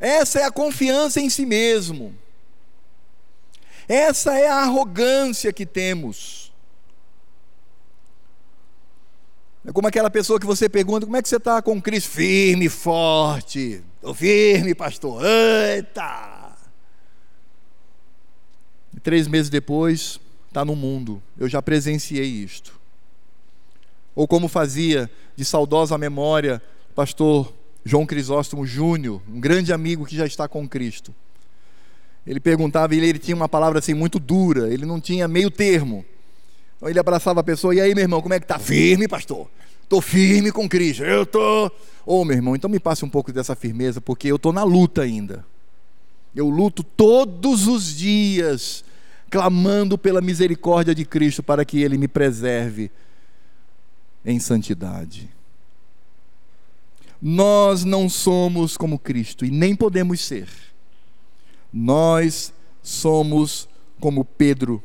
Essa é a confiança em si mesmo. Essa é a arrogância que temos. É como aquela pessoa que você pergunta: como é que você está com Cristo? Firme, forte. Estou firme, pastor. Eita! E três meses depois, está no mundo. Eu já presenciei isto. Ou como fazia de saudosa memória pastor João Crisóstomo Júnior, um grande amigo que já está com Cristo. Ele perguntava, e ele, ele tinha uma palavra assim muito dura, ele não tinha meio termo. Então ele abraçava a pessoa, e aí, meu irmão, como é que tá? Firme, pastor. Estou firme com Cristo. Eu estou. Ô, oh, meu irmão, então me passe um pouco dessa firmeza, porque eu estou na luta ainda. Eu luto todos os dias, clamando pela misericórdia de Cristo para que Ele me preserve em santidade. Nós não somos como Cristo e nem podemos ser. Nós somos como Pedro.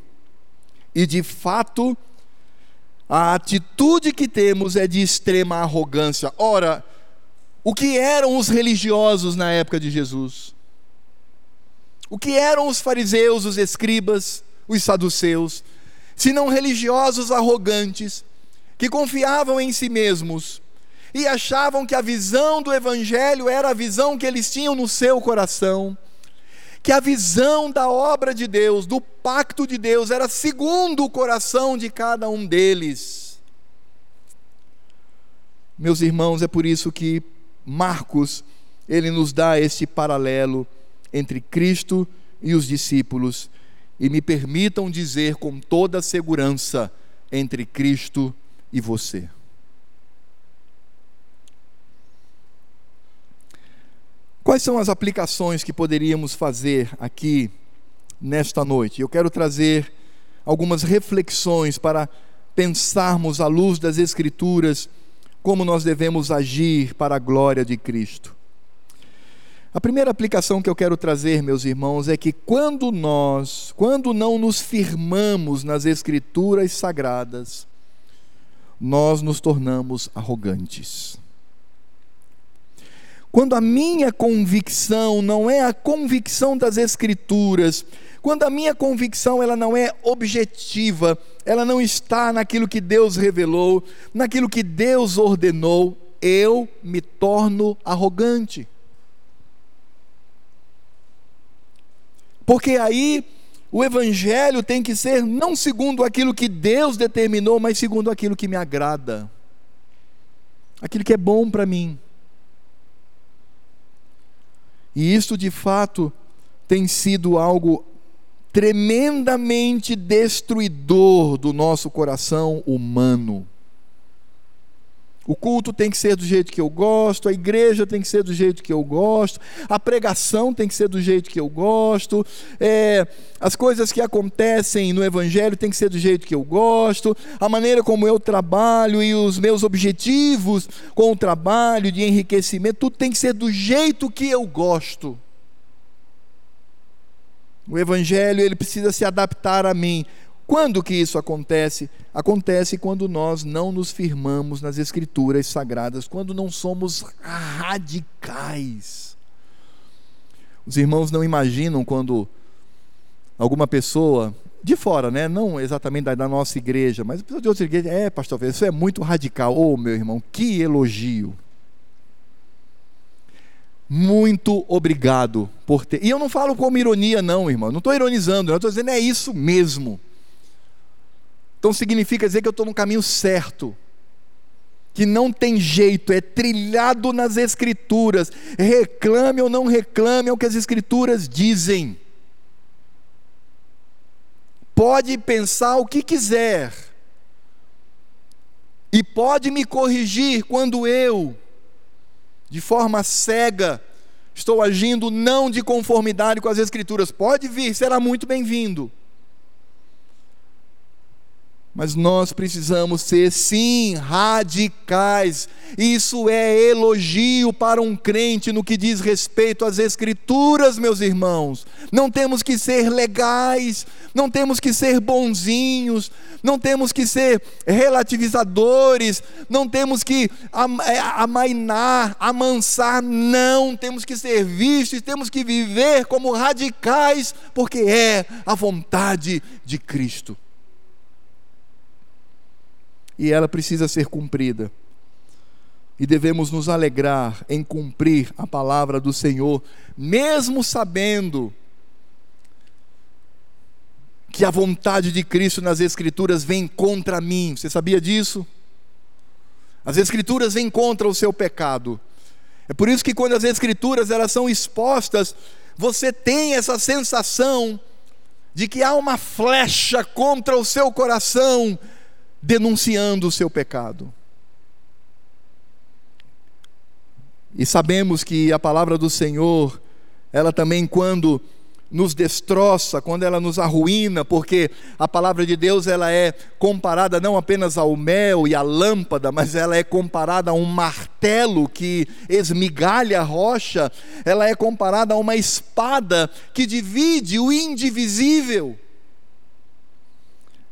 E de fato, a atitude que temos é de extrema arrogância. Ora, o que eram os religiosos na época de Jesus? O que eram os fariseus, os escribas, os saduceus? Se não religiosos arrogantes, que confiavam em si mesmos e achavam que a visão do Evangelho era a visão que eles tinham no seu coração, que a visão da obra de Deus, do pacto de Deus, era segundo o coração de cada um deles. Meus irmãos, é por isso que Marcos, ele nos dá este paralelo entre Cristo e os discípulos, e me permitam dizer com toda segurança, entre Cristo e você. Quais são as aplicações que poderíamos fazer aqui nesta noite? Eu quero trazer algumas reflexões para pensarmos à luz das Escrituras como nós devemos agir para a glória de Cristo. A primeira aplicação que eu quero trazer, meus irmãos, é que quando nós, quando não nos firmamos nas Escrituras sagradas, nós nos tornamos arrogantes. Quando a minha convicção não é a convicção das escrituras, quando a minha convicção ela não é objetiva, ela não está naquilo que Deus revelou, naquilo que Deus ordenou, eu me torno arrogante. Porque aí o evangelho tem que ser não segundo aquilo que Deus determinou, mas segundo aquilo que me agrada. Aquilo que é bom para mim. E isso de fato tem sido algo tremendamente destruidor do nosso coração humano. O culto tem que ser do jeito que eu gosto, a igreja tem que ser do jeito que eu gosto, a pregação tem que ser do jeito que eu gosto, é, as coisas que acontecem no Evangelho tem que ser do jeito que eu gosto, a maneira como eu trabalho e os meus objetivos com o trabalho de enriquecimento, tudo tem que ser do jeito que eu gosto. O Evangelho ele precisa se adaptar a mim. Quando que isso acontece? Acontece quando nós não nos firmamos nas escrituras sagradas, quando não somos radicais. Os irmãos não imaginam quando alguma pessoa de fora, né? não exatamente da, da nossa igreja, mas de outra igreja, é, pastor, isso é muito radical. Oh, meu irmão, que elogio. Muito obrigado por ter. E eu não falo como ironia, não, irmão. Não estou ironizando, não estou dizendo é isso mesmo. Então significa dizer que eu estou no caminho certo. Que não tem jeito, é trilhado nas Escrituras. Reclame ou não reclame é o que as Escrituras dizem. Pode pensar o que quiser, e pode me corrigir quando eu, de forma cega, estou agindo não de conformidade com as Escrituras. Pode vir, será muito bem-vindo. Mas nós precisamos ser, sim, radicais. Isso é elogio para um crente no que diz respeito às Escrituras, meus irmãos. Não temos que ser legais, não temos que ser bonzinhos, não temos que ser relativizadores, não temos que é, amainar, amansar, não. Temos que ser vistos, temos que viver como radicais, porque é a vontade de Cristo e ela precisa ser cumprida. e devemos nos alegrar em cumprir a palavra do Senhor, mesmo sabendo que a vontade de Cristo nas Escrituras vem contra mim. Você sabia disso? As Escrituras vêm contra o seu pecado. É por isso que quando as Escrituras elas são expostas, você tem essa sensação de que há uma flecha contra o seu coração denunciando o seu pecado. E sabemos que a palavra do Senhor, ela também, quando nos destroça, quando ela nos arruína, porque a palavra de Deus ela é comparada não apenas ao mel e à lâmpada, mas ela é comparada a um martelo que esmigalha a rocha, ela é comparada a uma espada que divide o indivisível.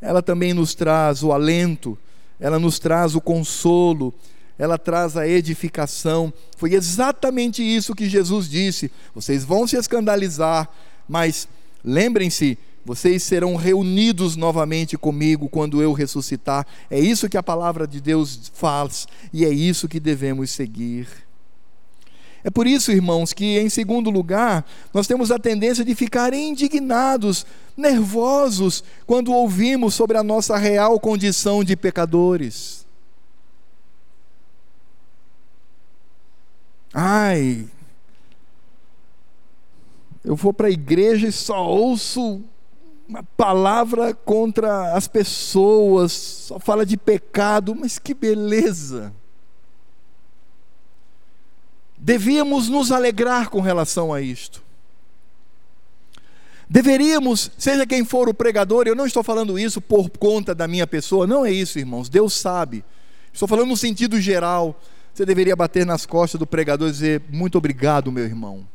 Ela também nos traz o alento, ela nos traz o consolo, ela traz a edificação. Foi exatamente isso que Jesus disse: vocês vão se escandalizar, mas lembrem-se, vocês serão reunidos novamente comigo quando eu ressuscitar. É isso que a palavra de Deus faz e é isso que devemos seguir. É por isso, irmãos, que em segundo lugar, nós temos a tendência de ficar indignados, nervosos, quando ouvimos sobre a nossa real condição de pecadores. Ai, eu vou para a igreja e só ouço uma palavra contra as pessoas, só fala de pecado, mas que beleza! Devíamos nos alegrar com relação a isto. Deveríamos, seja quem for o pregador, eu não estou falando isso por conta da minha pessoa, não é isso, irmãos, Deus sabe. Estou falando no sentido geral. Você deveria bater nas costas do pregador e dizer: Muito obrigado, meu irmão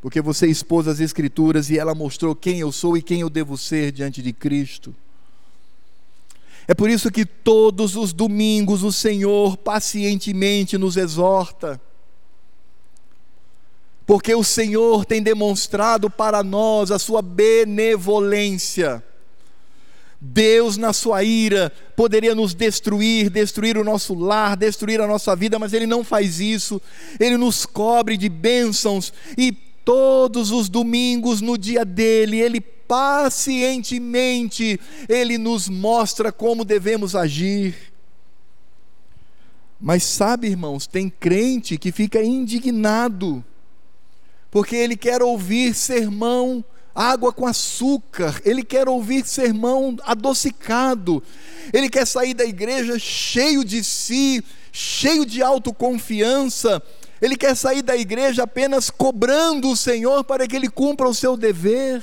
porque você expôs as Escrituras e ela mostrou quem eu sou e quem eu devo ser diante de Cristo. É por isso que todos os domingos o Senhor pacientemente nos exorta, porque o Senhor tem demonstrado para nós a sua benevolência. Deus, na sua ira, poderia nos destruir, destruir o nosso lar, destruir a nossa vida, mas Ele não faz isso. Ele nos cobre de bênçãos e todos os domingos no dia dele, ele pacientemente ele nos mostra como devemos agir. Mas sabe, irmãos, tem crente que fica indignado, porque ele quer ouvir sermão água com açúcar, ele quer ouvir sermão adocicado, ele quer sair da igreja cheio de si, cheio de autoconfiança, ele quer sair da igreja apenas cobrando o Senhor para que ele cumpra o seu dever.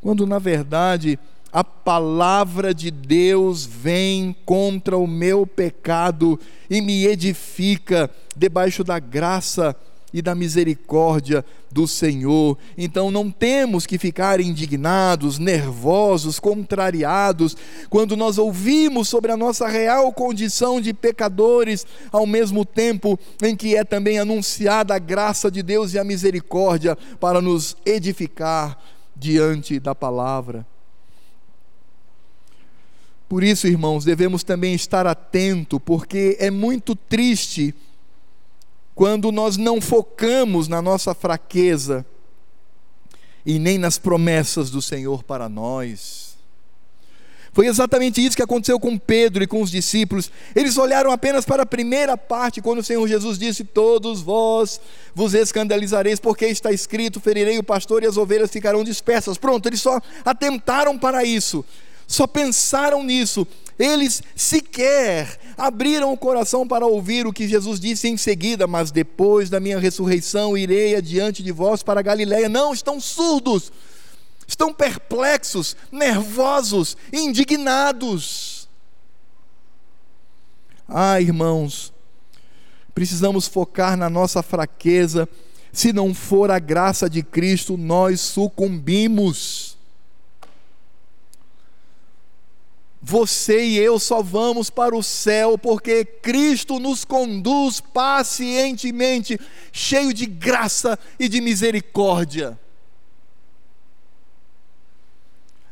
Quando na verdade a palavra de Deus vem contra o meu pecado e me edifica debaixo da graça e da misericórdia do Senhor. Então não temos que ficar indignados, nervosos, contrariados, quando nós ouvimos sobre a nossa real condição de pecadores, ao mesmo tempo em que é também anunciada a graça de Deus e a misericórdia para nos edificar diante da palavra. Por isso, irmãos, devemos também estar atento, porque é muito triste quando nós não focamos na nossa fraqueza e nem nas promessas do Senhor para nós. Foi exatamente isso que aconteceu com Pedro e com os discípulos. Eles olharam apenas para a primeira parte, quando o Senhor Jesus disse: Todos vós vos escandalizareis, porque está escrito: Ferirei o pastor e as ovelhas ficarão dispersas. Pronto, eles só atentaram para isso, só pensaram nisso. Eles sequer abriram o coração para ouvir o que Jesus disse em seguida, mas depois da minha ressurreição irei adiante de vós para Galiléia. Não, estão surdos, estão perplexos, nervosos, indignados. Ah, irmãos, precisamos focar na nossa fraqueza. Se não for a graça de Cristo, nós sucumbimos. Você e eu só vamos para o céu porque Cristo nos conduz pacientemente, cheio de graça e de misericórdia.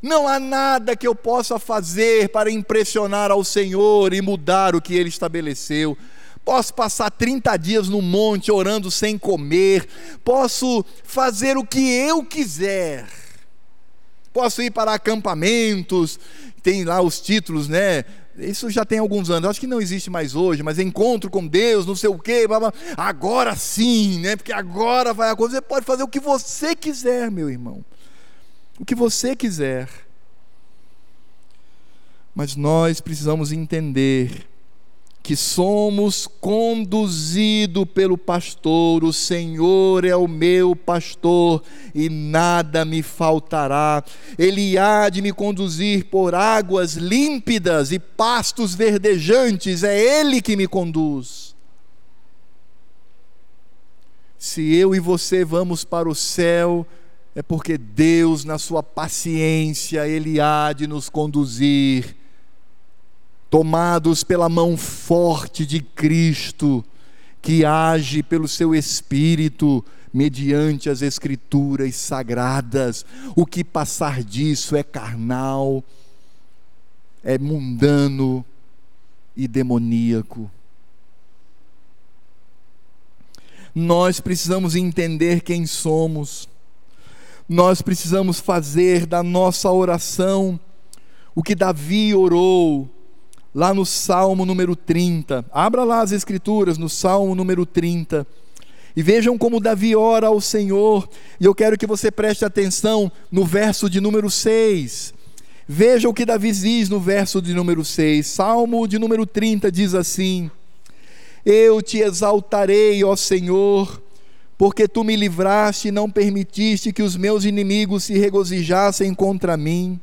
Não há nada que eu possa fazer para impressionar ao Senhor e mudar o que Ele estabeleceu. Posso passar 30 dias no monte orando sem comer, posso fazer o que eu quiser, posso ir para acampamentos, tem lá os títulos, né? Isso já tem alguns anos, acho que não existe mais hoje, mas encontro com Deus, não sei o quê, blá, blá. agora sim, né? Porque agora vai acontecer. Você pode fazer o que você quiser, meu irmão o que você quiser. Mas nós precisamos entender que somos conduzidos pelo pastor, o Senhor é o meu pastor e nada me faltará. Ele há de me conduzir por águas límpidas e pastos verdejantes, é Ele que me conduz. Se eu e você vamos para o céu, é porque Deus, na sua paciência, Ele há de nos conduzir, tomados pela mão forte de Cristo, que age pelo seu Espírito, mediante as Escrituras sagradas. O que passar disso é carnal, é mundano e demoníaco. Nós precisamos entender quem somos nós precisamos fazer da nossa oração o que Davi orou lá no Salmo número 30. Abra lá as Escrituras, no Salmo número 30. E vejam como Davi ora ao Senhor, e eu quero que você preste atenção no verso de número 6. Veja o que Davi diz no verso de número 6. Salmo de número 30 diz assim: Eu te exaltarei, ó Senhor, porque tu me livraste e não permitiste que os meus inimigos se regozijassem contra mim.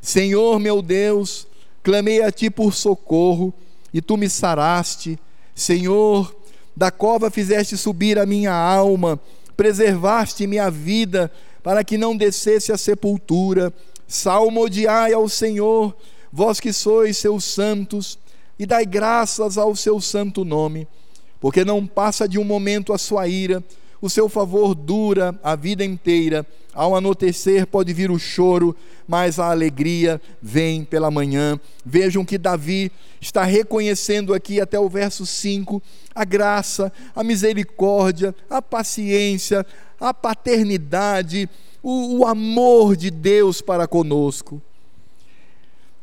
Senhor meu Deus, clamei a ti por socorro e tu me saraste. Senhor, da cova fizeste subir a minha alma, preservaste minha vida para que não descesse a sepultura. Salmodiai ao Senhor, vós que sois seus santos, e dai graças ao seu santo nome porque não passa de um momento a sua ira, o seu favor dura a vida inteira. Ao anoitecer pode vir o choro, mas a alegria vem pela manhã. Vejam que Davi está reconhecendo aqui até o verso 5 a graça, a misericórdia, a paciência, a paternidade, o, o amor de Deus para conosco.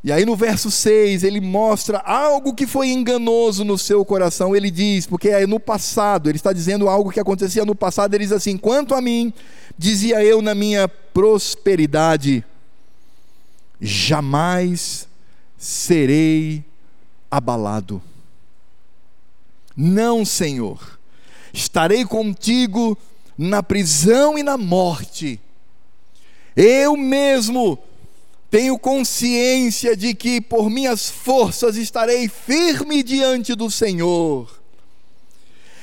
E aí no verso 6 ele mostra algo que foi enganoso no seu coração. Ele diz, porque é no passado, ele está dizendo algo que acontecia no passado. Ele diz assim: Quanto a mim, dizia eu na minha prosperidade, jamais serei abalado. Não, Senhor, estarei contigo na prisão e na morte. Eu mesmo tenho consciência de que por minhas forças estarei firme diante do Senhor.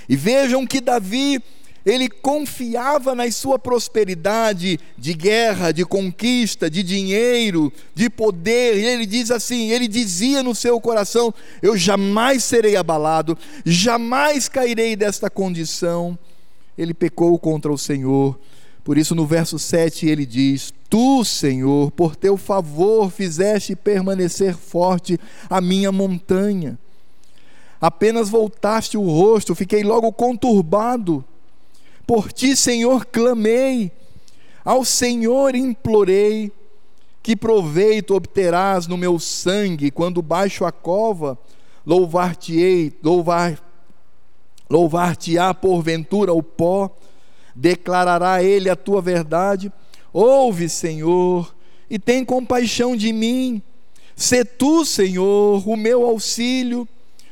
E vejam que Davi, ele confiava na sua prosperidade de guerra, de conquista, de dinheiro, de poder. E ele diz assim: ele dizia no seu coração: Eu jamais serei abalado, jamais cairei desta condição. Ele pecou contra o Senhor por isso, no verso 7, ele diz: Tu, Senhor, por teu favor fizeste permanecer forte a minha montanha. Apenas voltaste o rosto, fiquei logo conturbado. Por ti, Senhor, clamei, ao Senhor implorei. Que proveito obterás no meu sangue quando baixo a cova? Louvar-te-ei, louvar, louvar-te-á porventura o pó declarará ele a tua verdade. Ouve, Senhor, e tem compaixão de mim. Se tu, Senhor, o meu auxílio,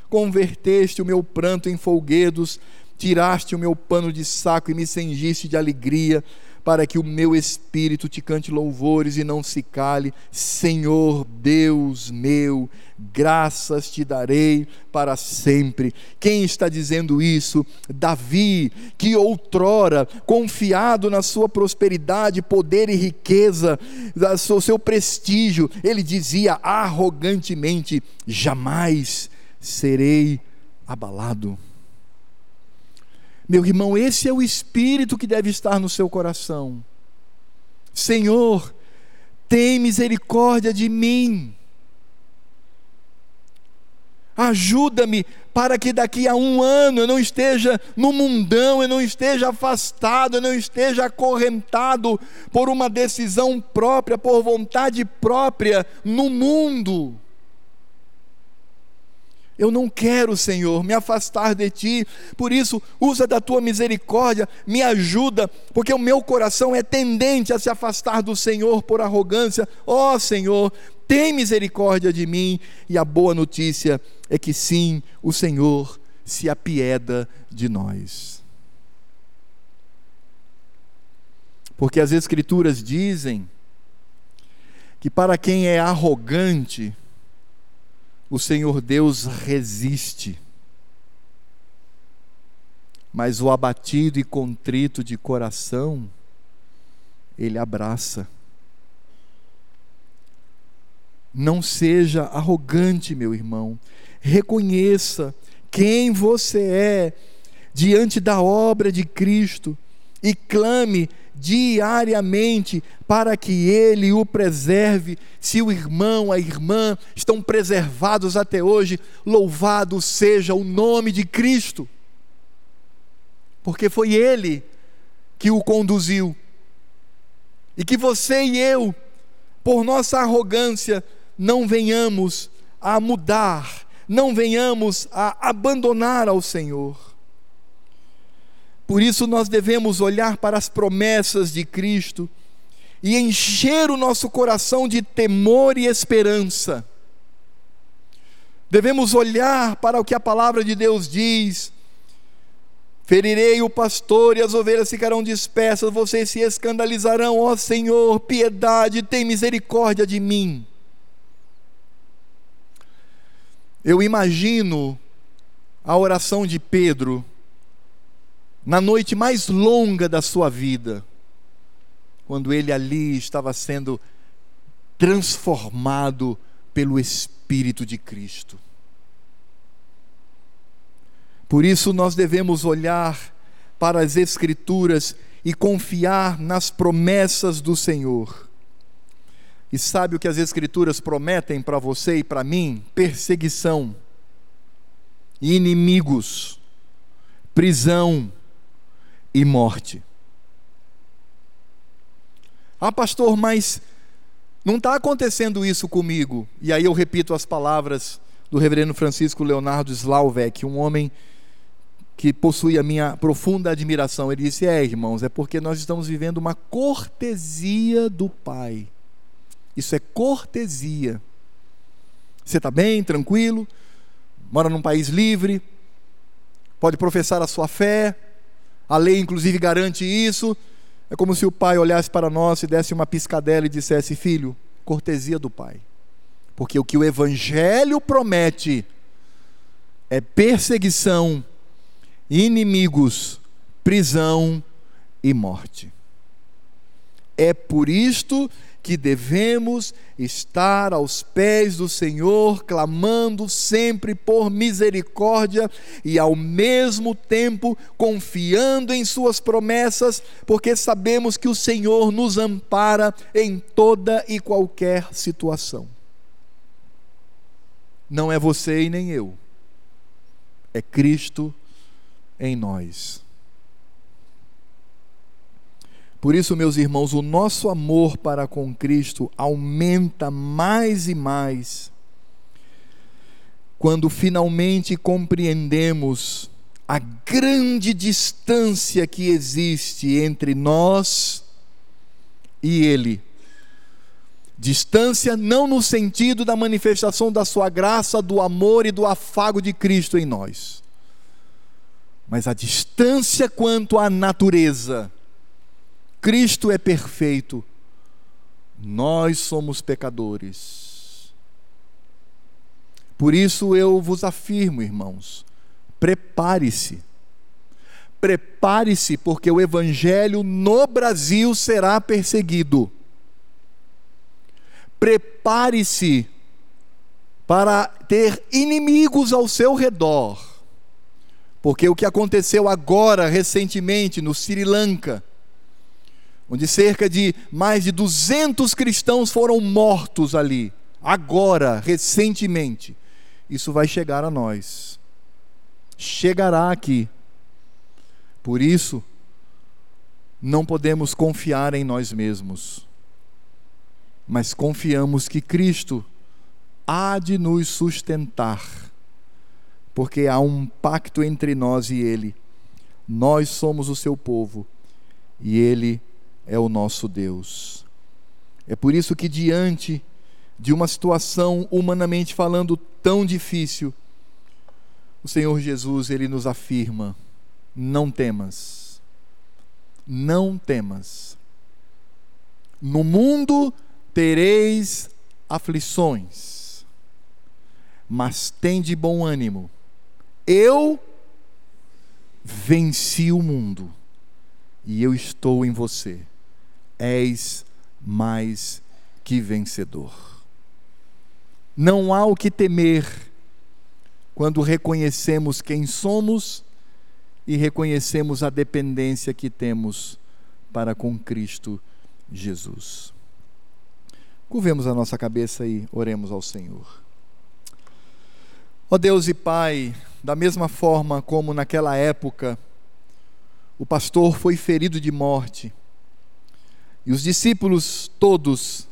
converteste o meu pranto em folguedos, tiraste o meu pano de saco e me cengiste de alegria para que o meu espírito te cante louvores e não se cale. Senhor Deus meu, graças te darei para sempre. Quem está dizendo isso? Davi, que outrora, confiado na sua prosperidade, poder e riqueza, o seu prestígio, ele dizia arrogantemente: jamais serei abalado. Meu irmão, esse é o espírito que deve estar no seu coração. Senhor, tem misericórdia de mim. Ajuda-me para que daqui a um ano eu não esteja no mundão, eu não esteja afastado, eu não esteja acorrentado por uma decisão própria, por vontade própria no mundo. Eu não quero, Senhor, me afastar de ti, por isso, usa da tua misericórdia, me ajuda, porque o meu coração é tendente a se afastar do Senhor por arrogância. Ó oh, Senhor, tem misericórdia de mim, e a boa notícia é que sim, o Senhor se apieda de nós. Porque as Escrituras dizem que para quem é arrogante, o Senhor Deus resiste. Mas o abatido e contrito de coração, Ele abraça. Não seja arrogante, meu irmão. Reconheça quem você é diante da obra de Cristo e clame diariamente para que ele o preserve. Se o irmão, a irmã estão preservados até hoje, louvado seja o nome de Cristo, porque foi ele que o conduziu. E que você e eu, por nossa arrogância, não venhamos a mudar, não venhamos a abandonar ao Senhor. Por isso nós devemos olhar para as promessas de Cristo e encher o nosso coração de temor e esperança. Devemos olhar para o que a palavra de Deus diz. Ferirei o pastor e as ovelhas ficarão dispersas, vocês se escandalizarão, ó Senhor, piedade, tem misericórdia de mim. Eu imagino a oração de Pedro na noite mais longa da sua vida, quando ele ali estava sendo transformado pelo Espírito de Cristo. Por isso nós devemos olhar para as Escrituras e confiar nas promessas do Senhor. E sabe o que as Escrituras prometem para você e para mim? Perseguição, inimigos, prisão, e morte. Ah, pastor, mas não está acontecendo isso comigo. E aí eu repito as palavras do reverendo Francisco Leonardo Slaubeck, um homem que possui a minha profunda admiração. Ele disse: É, irmãos, é porque nós estamos vivendo uma cortesia do Pai. Isso é cortesia. Você está bem, tranquilo, mora num país livre, pode professar a sua fé, a lei, inclusive, garante isso. É como se o pai olhasse para nós e desse uma piscadela e dissesse: Filho, cortesia do pai. Porque o que o Evangelho promete é perseguição, inimigos, prisão e morte. É por isto que devemos estar aos pés do Senhor, clamando sempre por misericórdia e ao mesmo tempo confiando em Suas promessas, porque sabemos que o Senhor nos ampara em toda e qualquer situação. Não é você e nem eu, é Cristo em nós. Por isso, meus irmãos, o nosso amor para com Cristo aumenta mais e mais quando finalmente compreendemos a grande distância que existe entre nós e Ele. Distância não no sentido da manifestação da Sua graça, do amor e do afago de Cristo em nós, mas a distância quanto à natureza Cristo é perfeito, nós somos pecadores. Por isso eu vos afirmo, irmãos, prepare-se. Prepare-se, porque o Evangelho no Brasil será perseguido. Prepare-se para ter inimigos ao seu redor. Porque o que aconteceu agora, recentemente, no Sri Lanka, onde cerca de mais de 200 cristãos foram mortos ali, agora, recentemente. Isso vai chegar a nós. Chegará aqui. Por isso, não podemos confiar em nós mesmos, mas confiamos que Cristo há de nos sustentar, porque há um pacto entre nós e Ele. Nós somos o seu povo e Ele é o nosso Deus. É por isso que, diante de uma situação, humanamente falando, tão difícil, o Senhor Jesus, ele nos afirma: não temas, não temas. No mundo tereis aflições, mas tem de bom ânimo. Eu venci o mundo e eu estou em você és mais que vencedor. Não há o que temer quando reconhecemos quem somos e reconhecemos a dependência que temos para com Cristo Jesus. Curvemos a nossa cabeça e oremos ao Senhor. Ó Deus e Pai, da mesma forma como naquela época o pastor foi ferido de morte, e os discípulos todos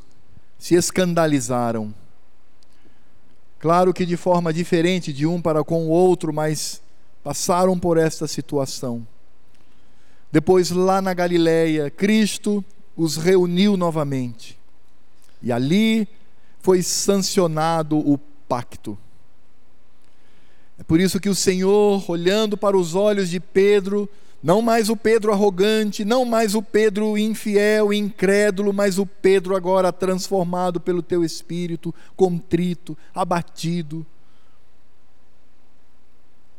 se escandalizaram. Claro que de forma diferente de um para com o outro, mas passaram por esta situação. Depois, lá na Galileia, Cristo os reuniu novamente. E ali foi sancionado o pacto. É por isso que o Senhor, olhando para os olhos de Pedro, não mais o Pedro arrogante, não mais o Pedro infiel, incrédulo, mas o Pedro agora transformado pelo teu espírito, contrito, abatido.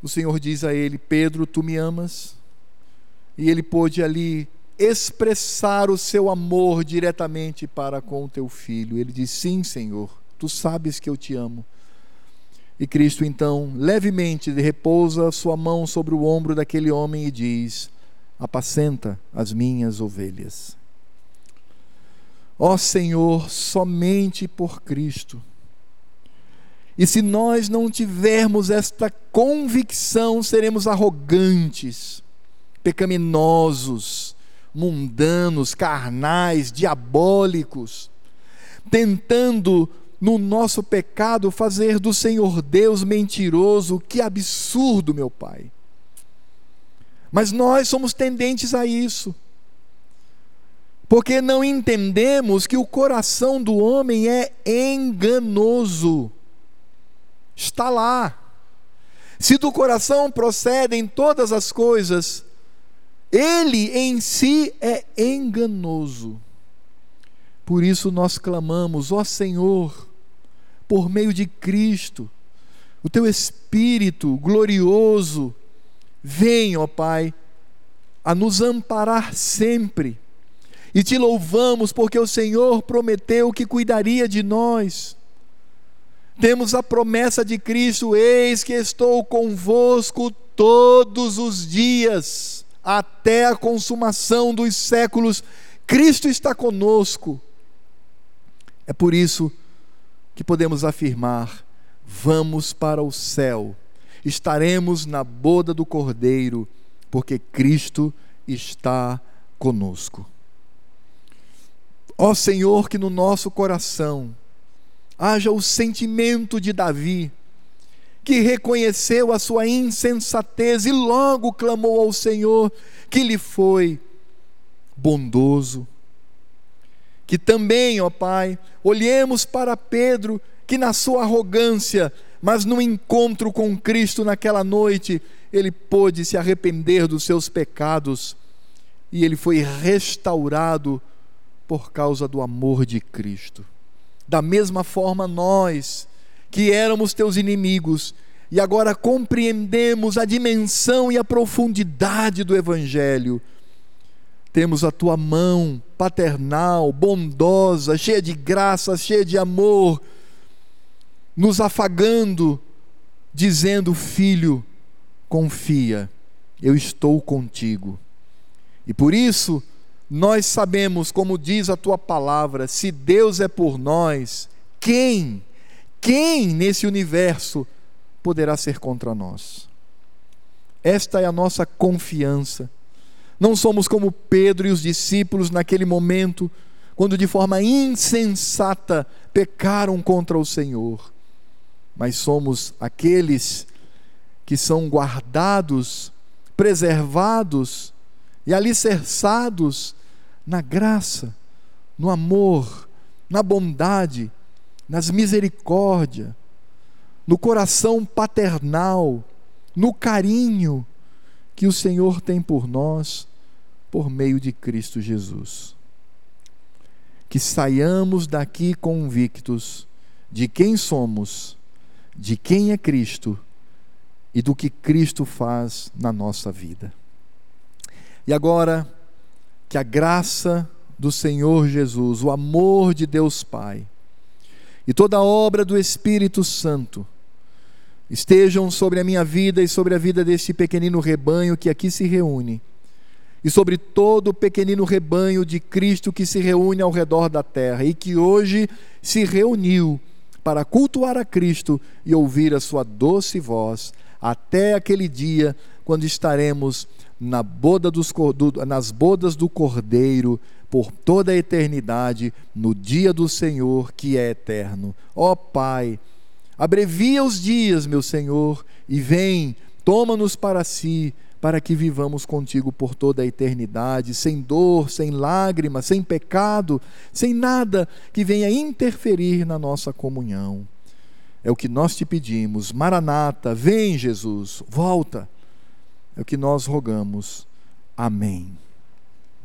O Senhor diz a ele: Pedro, tu me amas? E ele pôde ali expressar o seu amor diretamente para com o teu filho. Ele diz: Sim, Senhor, tu sabes que eu te amo. E Cristo então levemente repousa sua mão sobre o ombro daquele homem e diz: Apacenta as minhas ovelhas. Ó Senhor, somente por Cristo. E se nós não tivermos esta convicção, seremos arrogantes, pecaminosos, mundanos, carnais, diabólicos, tentando no nosso pecado, fazer do Senhor Deus mentiroso. Que absurdo, meu Pai. Mas nós somos tendentes a isso. Porque não entendemos que o coração do homem é enganoso. Está lá. Se do coração procedem todas as coisas, ele em si é enganoso. Por isso nós clamamos, ó Senhor, por meio de Cristo. O teu Espírito glorioso vem, ó Pai, a nos amparar sempre. E te louvamos porque o Senhor prometeu que cuidaria de nós. Temos a promessa de Cristo: eis que estou convosco todos os dias, até a consumação dos séculos. Cristo está conosco. É por isso que que podemos afirmar: vamos para o céu, estaremos na boda do Cordeiro, porque Cristo está conosco. Ó Senhor, que no nosso coração haja o sentimento de Davi, que reconheceu a sua insensatez e logo clamou ao Senhor, que lhe foi bondoso, que também, ó Pai, olhemos para Pedro, que na sua arrogância, mas no encontro com Cristo naquela noite, ele pôde se arrepender dos seus pecados e ele foi restaurado por causa do amor de Cristo. Da mesma forma, nós, que éramos teus inimigos, e agora compreendemos a dimensão e a profundidade do Evangelho, temos a tua mão paternal, bondosa, cheia de graça, cheia de amor, nos afagando, dizendo: Filho, confia, eu estou contigo. E por isso, nós sabemos, como diz a tua palavra, se Deus é por nós, quem, quem nesse universo poderá ser contra nós? Esta é a nossa confiança. Não somos como Pedro e os discípulos naquele momento, quando de forma insensata pecaram contra o Senhor, mas somos aqueles que são guardados, preservados e alicerçados na graça, no amor, na bondade, nas misericórdias, no coração paternal, no carinho que o Senhor tem por nós por meio de Cristo Jesus. Que saiamos daqui convictos de quem somos, de quem é Cristo e do que Cristo faz na nossa vida. E agora, que a graça do Senhor Jesus, o amor de Deus Pai e toda a obra do Espírito Santo estejam sobre a minha vida e sobre a vida deste pequenino rebanho que aqui se reúne, e sobre todo o pequenino rebanho de Cristo que se reúne ao redor da terra e que hoje se reuniu para cultuar a Cristo e ouvir a sua doce voz, até aquele dia quando estaremos na boda dos, nas bodas do Cordeiro por toda a eternidade, no dia do Senhor que é eterno. Ó oh, Pai, abrevia os dias, meu Senhor, e vem, toma-nos para si, para que vivamos contigo por toda a eternidade, sem dor, sem lágrimas, sem pecado, sem nada que venha interferir na nossa comunhão. É o que nós te pedimos. Maranata, vem Jesus, volta. É o que nós rogamos. Amém.